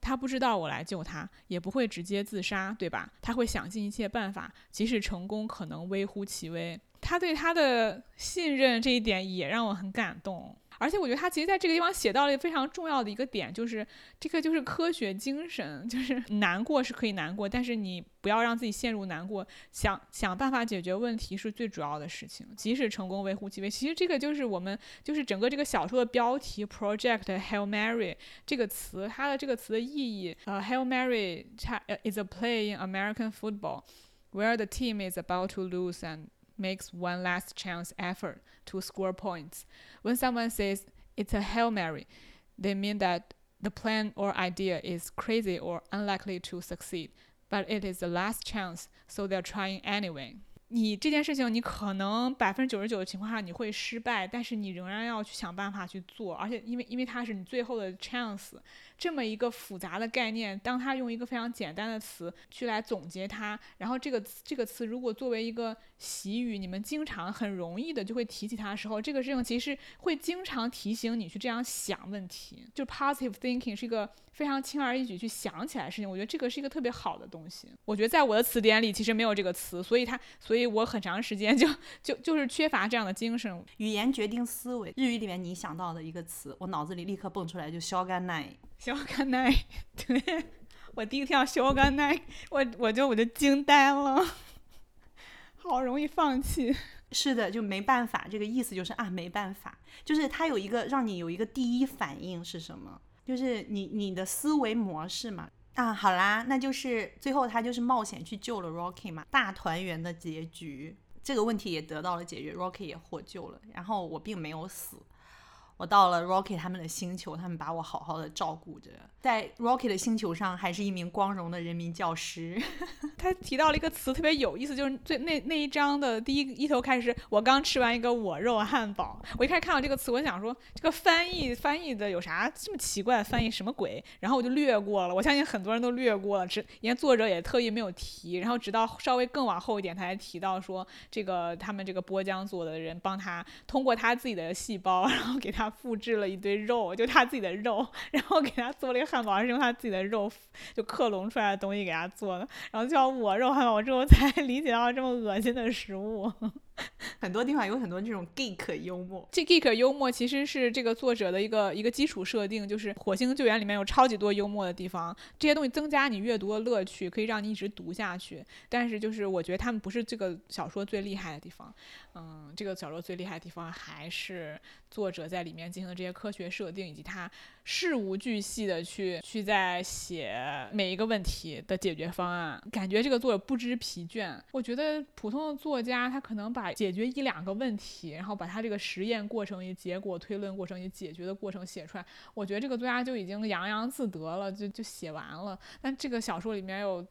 他不知道我来救他，也不会直接自杀，对吧？他会想尽一切办法，即使成功，可能微乎其微。他对他的信任这一点也让我很感动。而且我觉得他其实在这个地方写到了一个非常重要的一个点，就是这个就是科学精神，就是 *laughs* 难过是可以难过，但是你不要让自己陷入难过，想想办法解决问题是最主要的事情，即使成功微乎其微。其实这个就是我们就是整个这个小说的标题 Project Hail Mary 这个词，它的这个词的意义，呃，Hail Mary is a play in American football where the team is about to lose and makes one last chance effort to score points. When someone says it's a Hail Mary, they mean that the plan or idea is crazy or unlikely to succeed, but it is the last chance, so they're trying anyway. 你这件事情，你可能百分之九十九的情况下你会失败，但是你仍然要去想办法去做，而且因为因为它是你最后的 chance，这么一个复杂的概念，当他用一个非常简单的词去来总结它，然后这个这个词如果作为一个习语，你们经常很容易的就会提起它的时候，这个事情其实会经常提醒你去这样想问题。就 positive thinking 是一个非常轻而易举去想起来的事情，我觉得这个是一个特别好的东西。我觉得在我的词典里其实没有这个词，所以它，所以我很长时间就就就是缺乏这样的精神。语言决定思维，日语里面你想到的一个词，我脑子里立刻蹦出来就消干奈。消干奈，对我第一个听到小干奈，我我就我就惊呆了，好容易放弃。是的，就没办法，这个意思就是啊，没办法，就是他有一个让你有一个第一反应是什么？就是你你的思维模式嘛。啊，好啦，那就是最后他就是冒险去救了 Rocky 嘛，大团圆的结局，这个问题也得到了解决，Rocky 也获救了，然后我并没有死。我到了 Rocky 他们的星球，他们把我好好的照顾着。在 Rocky 的星球上，还是一名光荣的人民教师。*laughs* 他提到了一个词，特别有意思，就是最那那一章的第一一头开始，我刚吃完一个我肉汉堡。我一开始看到这个词，我想说这个翻译翻译的有啥这么奇怪？翻译什么鬼？然后我就略过了。我相信很多人都略过了，只连作者也特意没有提。然后直到稍微更往后一点，他才提到说这个他们这个波江做的人帮他通过他自己的细胞，然后给他。他复制了一堆肉，就他自己的肉，然后给他做了一个汉堡，是用他自己的肉就克隆出来的东西给他做的，然后叫我肉汉堡，我之后才 *laughs* 理解到这么恶心的食物。*laughs* 很多地方有很多这种 geek 幽默。这 geek 幽默其实是这个作者的一个一个基础设定，就是《火星救援》里面有超级多幽默的地方，这些东西增加你阅读的乐趣，可以让你一直读下去。但是就是我觉得他们不是这个小说最厉害的地方，嗯，这个小说最厉害的地方还是作者在里面进行的这些科学设定，以及他事无巨细的去去在写每一个问题的解决方案，感觉这个作者不知疲倦。我觉得普通的作家他可能把解决一两个问题，然后把他这个实验过程与结果推论过程与解决的过程写出来，我觉得这个作家就已经洋洋自得了，就就写完了。但这个小说里面有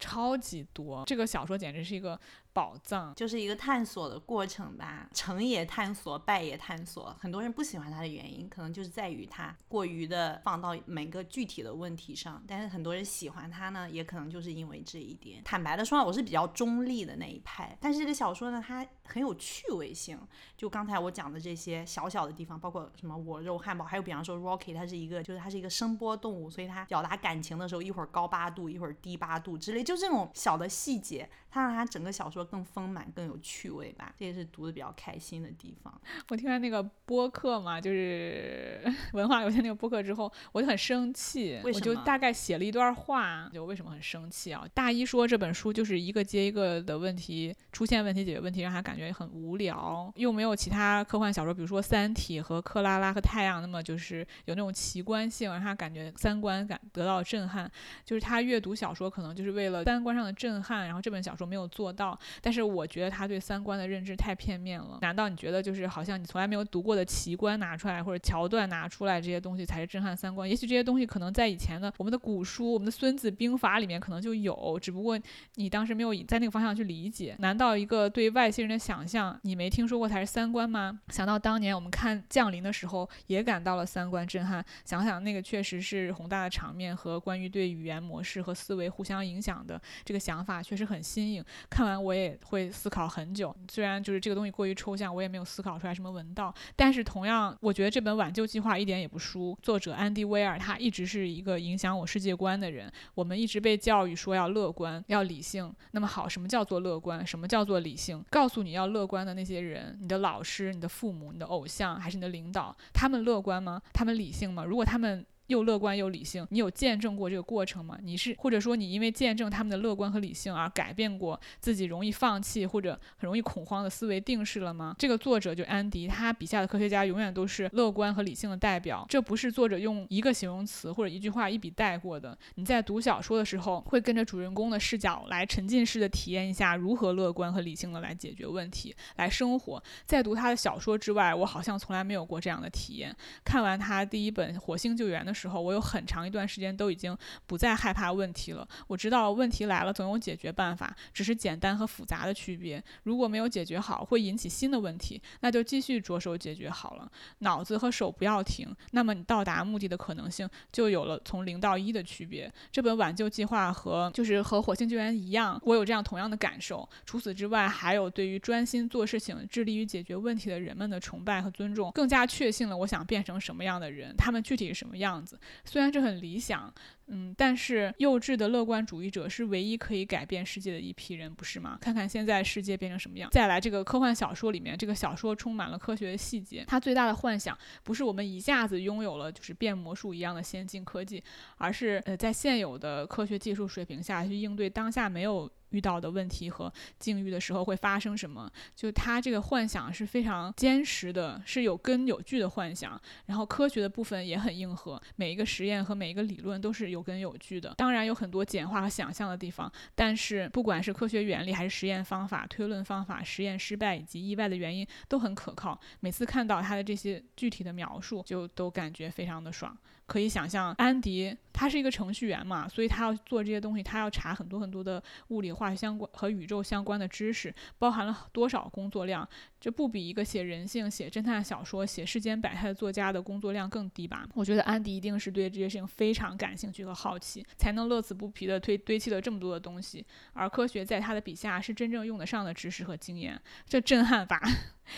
超级多，这个小说简直是一个。宝藏就是一个探索的过程吧，成也探索，败也探索。很多人不喜欢它的原因，可能就是在于它过于的放到每个具体的问题上。但是很多人喜欢它呢，也可能就是因为这一点。坦白的说，我是比较中立的那一派。但是这个小说呢，它很有趣味性。就刚才我讲的这些小小的地方，包括什么我肉汉堡，还有比方说 Rocky，它是一个，就是它是一个声波动物，所以它表达感情的时候，一会儿高八度，一会儿低八度之类，就这种小的细节，它让它整个小说。更丰满，更有趣味吧，这也是读的比较开心的地方。我听完那个播客嘛，就是 *laughs* 文化有限那个播客之后，我就很生气，我就大概写了一段话，就为什么很生气啊？大一说这本书就是一个接一个的问题出现问题解决问题，让他感觉很无聊，又没有其他科幻小说，比如说《三体》和《克拉拉和太阳》那么就是有那种奇观性，让他感觉三观感得到震撼。就是他阅读小说可能就是为了三观上的震撼，然后这本小说没有做到。但是我觉得他对三观的认知太片面了。难道你觉得就是好像你从来没有读过的奇观拿出来，或者桥段拿出来，这些东西才是震撼三观？也许这些东西可能在以前的我们的古书、我们的《孙子兵法》里面可能就有，只不过你当时没有在那个方向去理解。难道一个对外星人的想象你没听说过才是三观吗？想到当年我们看《降临》的时候，也感到了三观震撼。想想那个确实是宏大的场面和关于对语言模式和思维互相影响的这个想法，确实很新颖。看完我也。会思考很久，虽然就是这个东西过于抽象，我也没有思考出来什么文道。但是同样，我觉得这本挽救计划一点也不输。作者安迪威尔他一直是一个影响我世界观的人。我们一直被教育说要乐观，要理性。那么好，什么叫做乐观？什么叫做理性？告诉你要乐观的那些人，你的老师、你的父母、你的偶像，还是你的领导，他们乐观吗？他们理性吗？如果他们。又乐观又理性，你有见证过这个过程吗？你是或者说你因为见证他们的乐观和理性而改变过自己容易放弃或者很容易恐慌的思维定式了吗？这个作者就安迪，他笔下的科学家永远都是乐观和理性的代表，这不是作者用一个形容词或者一句话一笔带过的。你在读小说的时候，会跟着主人公的视角来沉浸式的体验一下如何乐观和理性的来解决问题，来生活。在读他的小说之外，我好像从来没有过这样的体验。看完他第一本《火星救援》的时，时候，我有很长一段时间都已经不再害怕问题了。我知道问题来了总有解决办法，只是简单和复杂的区别。如果没有解决好，会引起新的问题，那就继续着手解决好了。脑子和手不要停，那么你到达目的的可能性就有了从零到一的区别。这本挽救计划和就是和火星救援一样，我有这样同样的感受。除此之外，还有对于专心做事情、致力于解决问题的人们的崇拜和尊重，更加确信了我想变成什么样的人，他们具体是什么样子。虽然这很理想，嗯，但是幼稚的乐观主义者是唯一可以改变世界的一批人，不是吗？看看现在世界变成什么样。再来，这个科幻小说里面，这个小说充满了科学的细节。它最大的幻想不是我们一下子拥有了就是变魔术一样的先进科技，而是呃在现有的科学技术水平下去应对当下没有。遇到的问题和境遇的时候会发生什么？就他这个幻想是非常坚实的，是有根有据的幻想。然后科学的部分也很硬核，每一个实验和每一个理论都是有有根有据的。当然有很多简化和想象的地方，但是不管是科学原理还是实验方法、推论方法、实验失败以及意外的原因都很可靠。每次看到他的这些具体的描述，就都感觉非常的爽。可以想象，安迪他是一个程序员嘛，所以他要做这些东西，他要查很多很多的物理化学相关和宇宙相关的知识，包含了多少工作量？这不比一个写人性、写侦探小说、写世间百态的作家的工作量更低吧？我觉得安迪一定是对这些事情非常感兴趣和好奇，才能乐此不疲地堆堆砌了这么多的东西。而科学在他的笔下是真正用得上的知识和经验，这震撼吧？*laughs*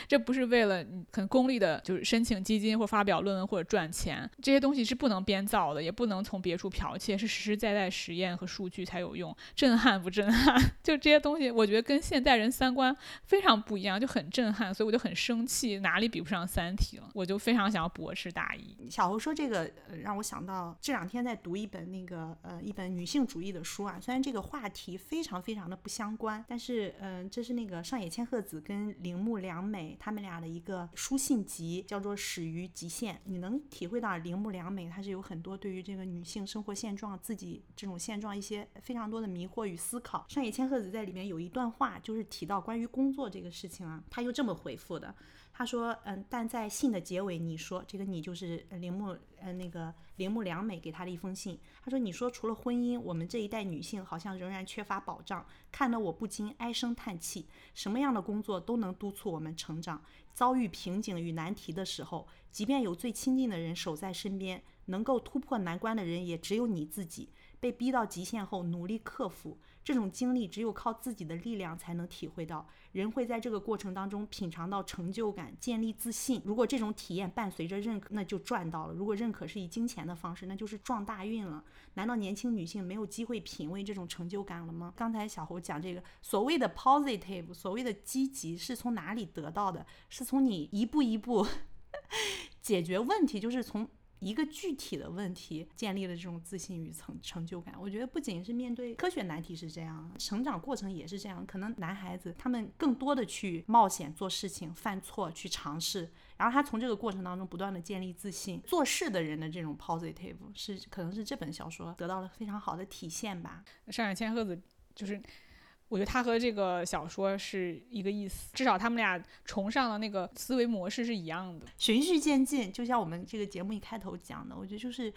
这不是为了很功利的，就是申请基金或发表论文或者赚钱，这些东西是。不能编造的，也不能从别处剽窃，是实实在在实验和数据才有用。震撼不震撼？*laughs* 就这些东西，我觉得跟现代人三观非常不一样，就很震，所以我就很生气，哪里比不上《三体》了？我就非常想要驳斥大一。小侯说这个，呃，让我想到这两天在读一本那个呃一本女性主义的书啊，虽然这个话题非常非常的不相关，但是嗯，这是那个上野千鹤子跟铃木良美他们俩的一个书信集，叫做《始于极限》，你能体会到铃木良美她是有很多对于这个女性生活现状、自己这种现状一些非常多的迷惑与思考。上野千鹤子在里面有一段话，就是提到关于工作这个事情啊，他又这这么回复的。他说，嗯，但在信的结尾，你说这个你就是铃木，呃，那个铃木良美给他的一封信。他说，你说除了婚姻，我们这一代女性好像仍然缺乏保障，看得我不禁唉声叹气。什么样的工作都能督促我们成长。遭遇瓶颈与难题的时候，即便有最亲近的人守在身边，能够突破难关的人也只有你自己。被逼到极限后，努力克服。这种经历只有靠自己的力量才能体会到。人会在这个过程当中品尝到成就感，建立自信。如果这种体验伴随着认可，那就赚到了；如果认可是以金钱的方式，那就是撞大运了。难道年轻女性没有机会品味这种成就感了吗？刚才小侯讲这个所谓的 positive，所谓的积极，是从哪里得到的？是从你一步一步 *laughs* 解决问题，就是从。一个具体的问题建立了这种自信与成成就感。我觉得不仅是面对科学难题是这样，成长过程也是这样。可能男孩子他们更多的去冒险做事情、犯错、去尝试，然后他从这个过程当中不断的建立自信。做事的人的这种 positive 是可能是这本小说得到了非常好的体现吧。上海千鹤子就是。我觉得他和这个小说是一个意思，至少他们俩崇尚的那个思维模式是一样的，循序渐进。就像我们这个节目一开头讲的，我觉得就是。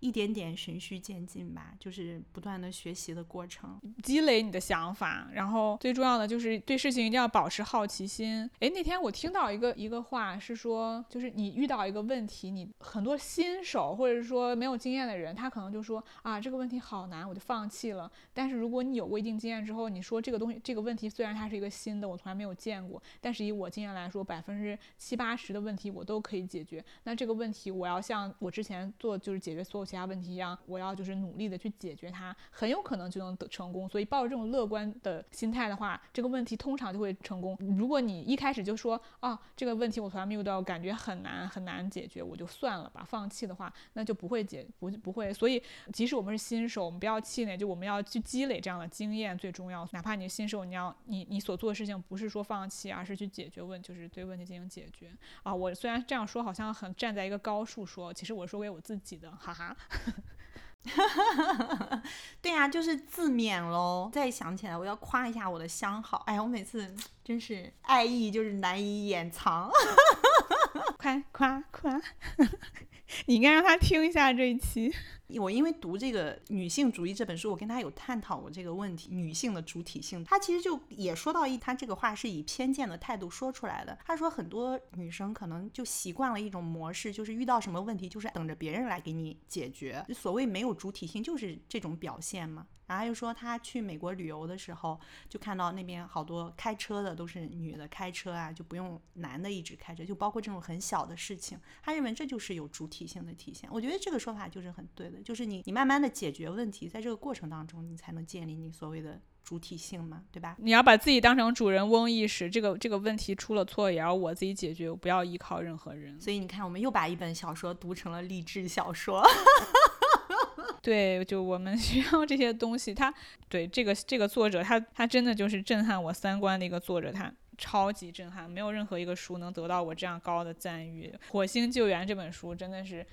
一点点循序渐进吧，就是不断的学习的过程，积累你的想法，然后最重要的就是对事情一定要保持好奇心。诶，那天我听到一个一个话是说，就是你遇到一个问题，你很多新手或者是说没有经验的人，他可能就说啊这个问题好难，我就放弃了。但是如果你有过一定经验之后，你说这个东西这个问题虽然它是一个新的，我从来没有见过，但是以我经验来说，百分之七八十的问题我都可以解决。那这个问题我要像我之前做就是解决所有。其他问题一样，我要就是努力的去解决它，很有可能就能得成功。所以抱着这种乐观的心态的话，这个问题通常就会成功。如果你一开始就说啊，这个问题我从来没有遇到，感觉很难很难解决，我就算了吧，放弃的话，那就不会解不不会。所以即使我们是新手，我们不要气馁，就我们要去积累这样的经验最重要。哪怕你是新手，你要你你所做的事情不是说放弃，而是去解决问，就是对问题进行解决啊。我虽然这样说好像很站在一个高处说，其实我说给我自己的，哈哈。*laughs* 对呀，就是自勉喽。再想起来，我要夸一下我的相好。哎呀，我每次真是爱意就是难以掩藏。夸 *laughs* 夸夸！*laughs* 你应该让他听一下这一期。*laughs* 我因为读这个女性主义这本书，我跟他有探讨过这个问题，女性的主体性。他其实就也说到一，他这个话是以偏见的态度说出来的。他说很多女生可能就习惯了一种模式，就是遇到什么问题就是等着别人来给你解决。所谓没有主体性，就是这种表现嘛。然后又说他去美国旅游的时候，就看到那边好多开车的都是女的开车啊，就不用男的一直开车，就包括这种很小的事情，他认为这就是有主体性的体现。我觉得这个说法就是很对的，就是你你慢慢的解决问题，在这个过程当中，你才能建立你所谓的主体性嘛，对吧？你要把自己当成主人翁意识，这个这个问题出了错也要我自己解决，我不要依靠任何人。所以你看，我们又把一本小说读成了励志小说。*laughs* 对，就我们需要这些东西。他对这个这个作者，他他真的就是震撼我三观的一个作者，他超级震撼，没有任何一个书能得到我这样高的赞誉。《火星救援》这本书真的是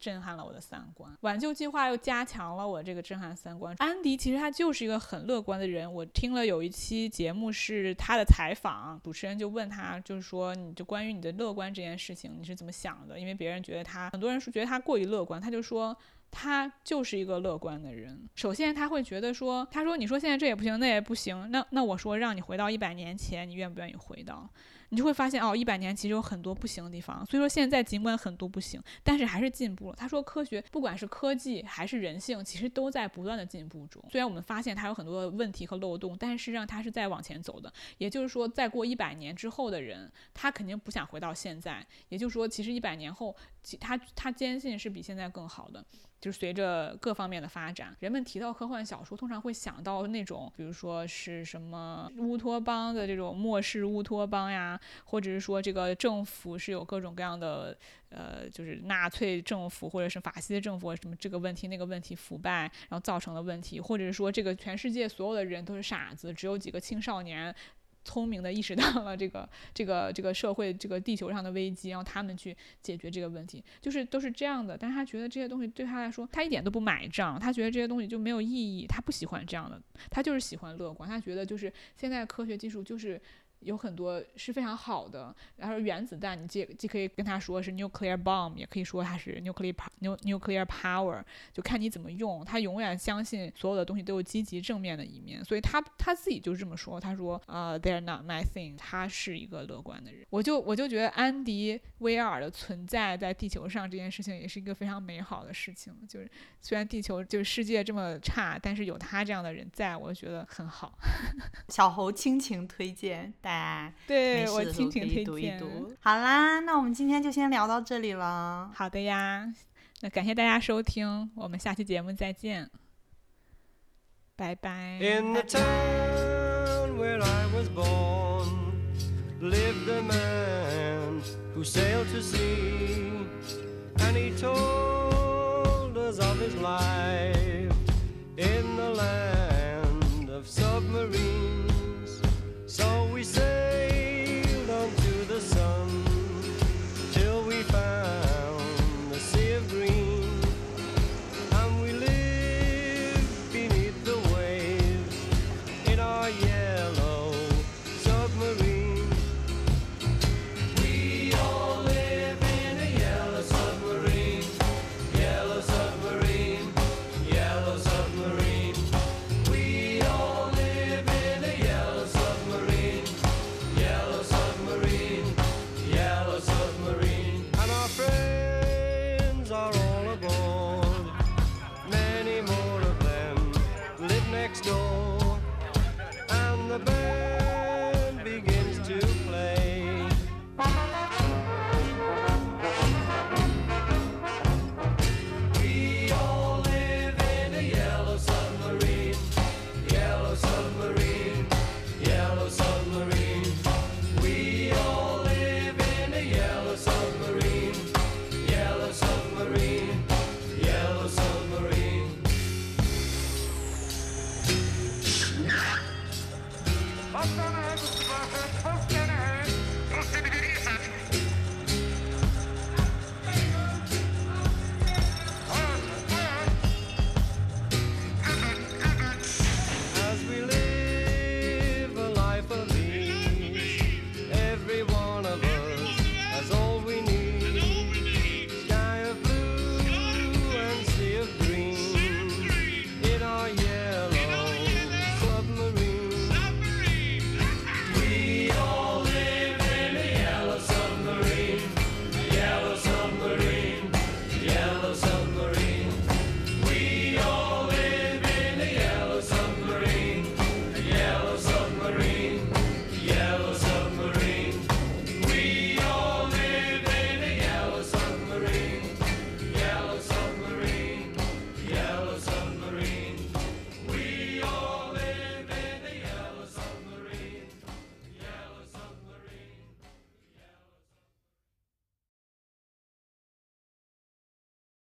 震撼了我的三观，挽救计划又加强了我这个震撼三观。安迪其实他就是一个很乐观的人。我听了有一期节目是他的采访，主持人就问他，就是说你就关于你的乐观这件事情你是怎么想的？因为别人觉得他很多人说觉得他过于乐观，他就说。他就是一个乐观的人。首先，他会觉得说，他说，你说现在这也不行，那也不行，那那我说让你回到一百年前，你愿不愿意回到？你就会发现哦，一百年其实有很多不行的地方。所以说现在尽管很多不行，但是还是进步了。他说科学不管是科技还是人性，其实都在不断的进步中。虽然我们发现它有很多的问题和漏洞，但是实际上它是在往前走的。也就是说，再过一百年之后的人，他肯定不想回到现在。也就是说，其实一百年后他他坚信是比现在更好的。就是随着各方面的发展，人们提到科幻小说，通常会想到那种，比如说是什么乌托邦的这种末世乌托邦呀，或者是说这个政府是有各种各样的，呃，就是纳粹政府或者是法西斯政府什么这个问题那个问题腐败，然后造成的问题，或者是说这个全世界所有的人都是傻子，只有几个青少年。聪明的意识到了 *laughs* 这个这个这个社会这个地球上的危机，然后他们去解决这个问题，就是都是这样的。但是他觉得这些东西对他来说，他一点都不买账，他觉得这些东西就没有意义，他不喜欢这样的，他就是喜欢乐观，他觉得就是现在科学技术就是。有很多是非常好的，然后原子弹，你既既可以跟他说是 nuclear bomb，也可以说它是 nuclear nuclear power，就看你怎么用。他永远相信所有的东西都有积极正面的一面，所以他他自己就是这么说，他说啊，they're not my thing，他是一个乐观的人。我就我就觉得安迪威尔的存在在地球上这件事情也是一个非常美好的事情，就是虽然地球就是世界这么差，但是有他这样的人在，我觉得很好。*laughs* 小猴亲情推荐。大对我听听推荐好啦那我们今天就先聊到这里了好的呀那感谢大家收听我们下期节目再见拜拜 In the town where I was born, lived a man who sailed to sea, and he told us of his life in the land of submarine So we say.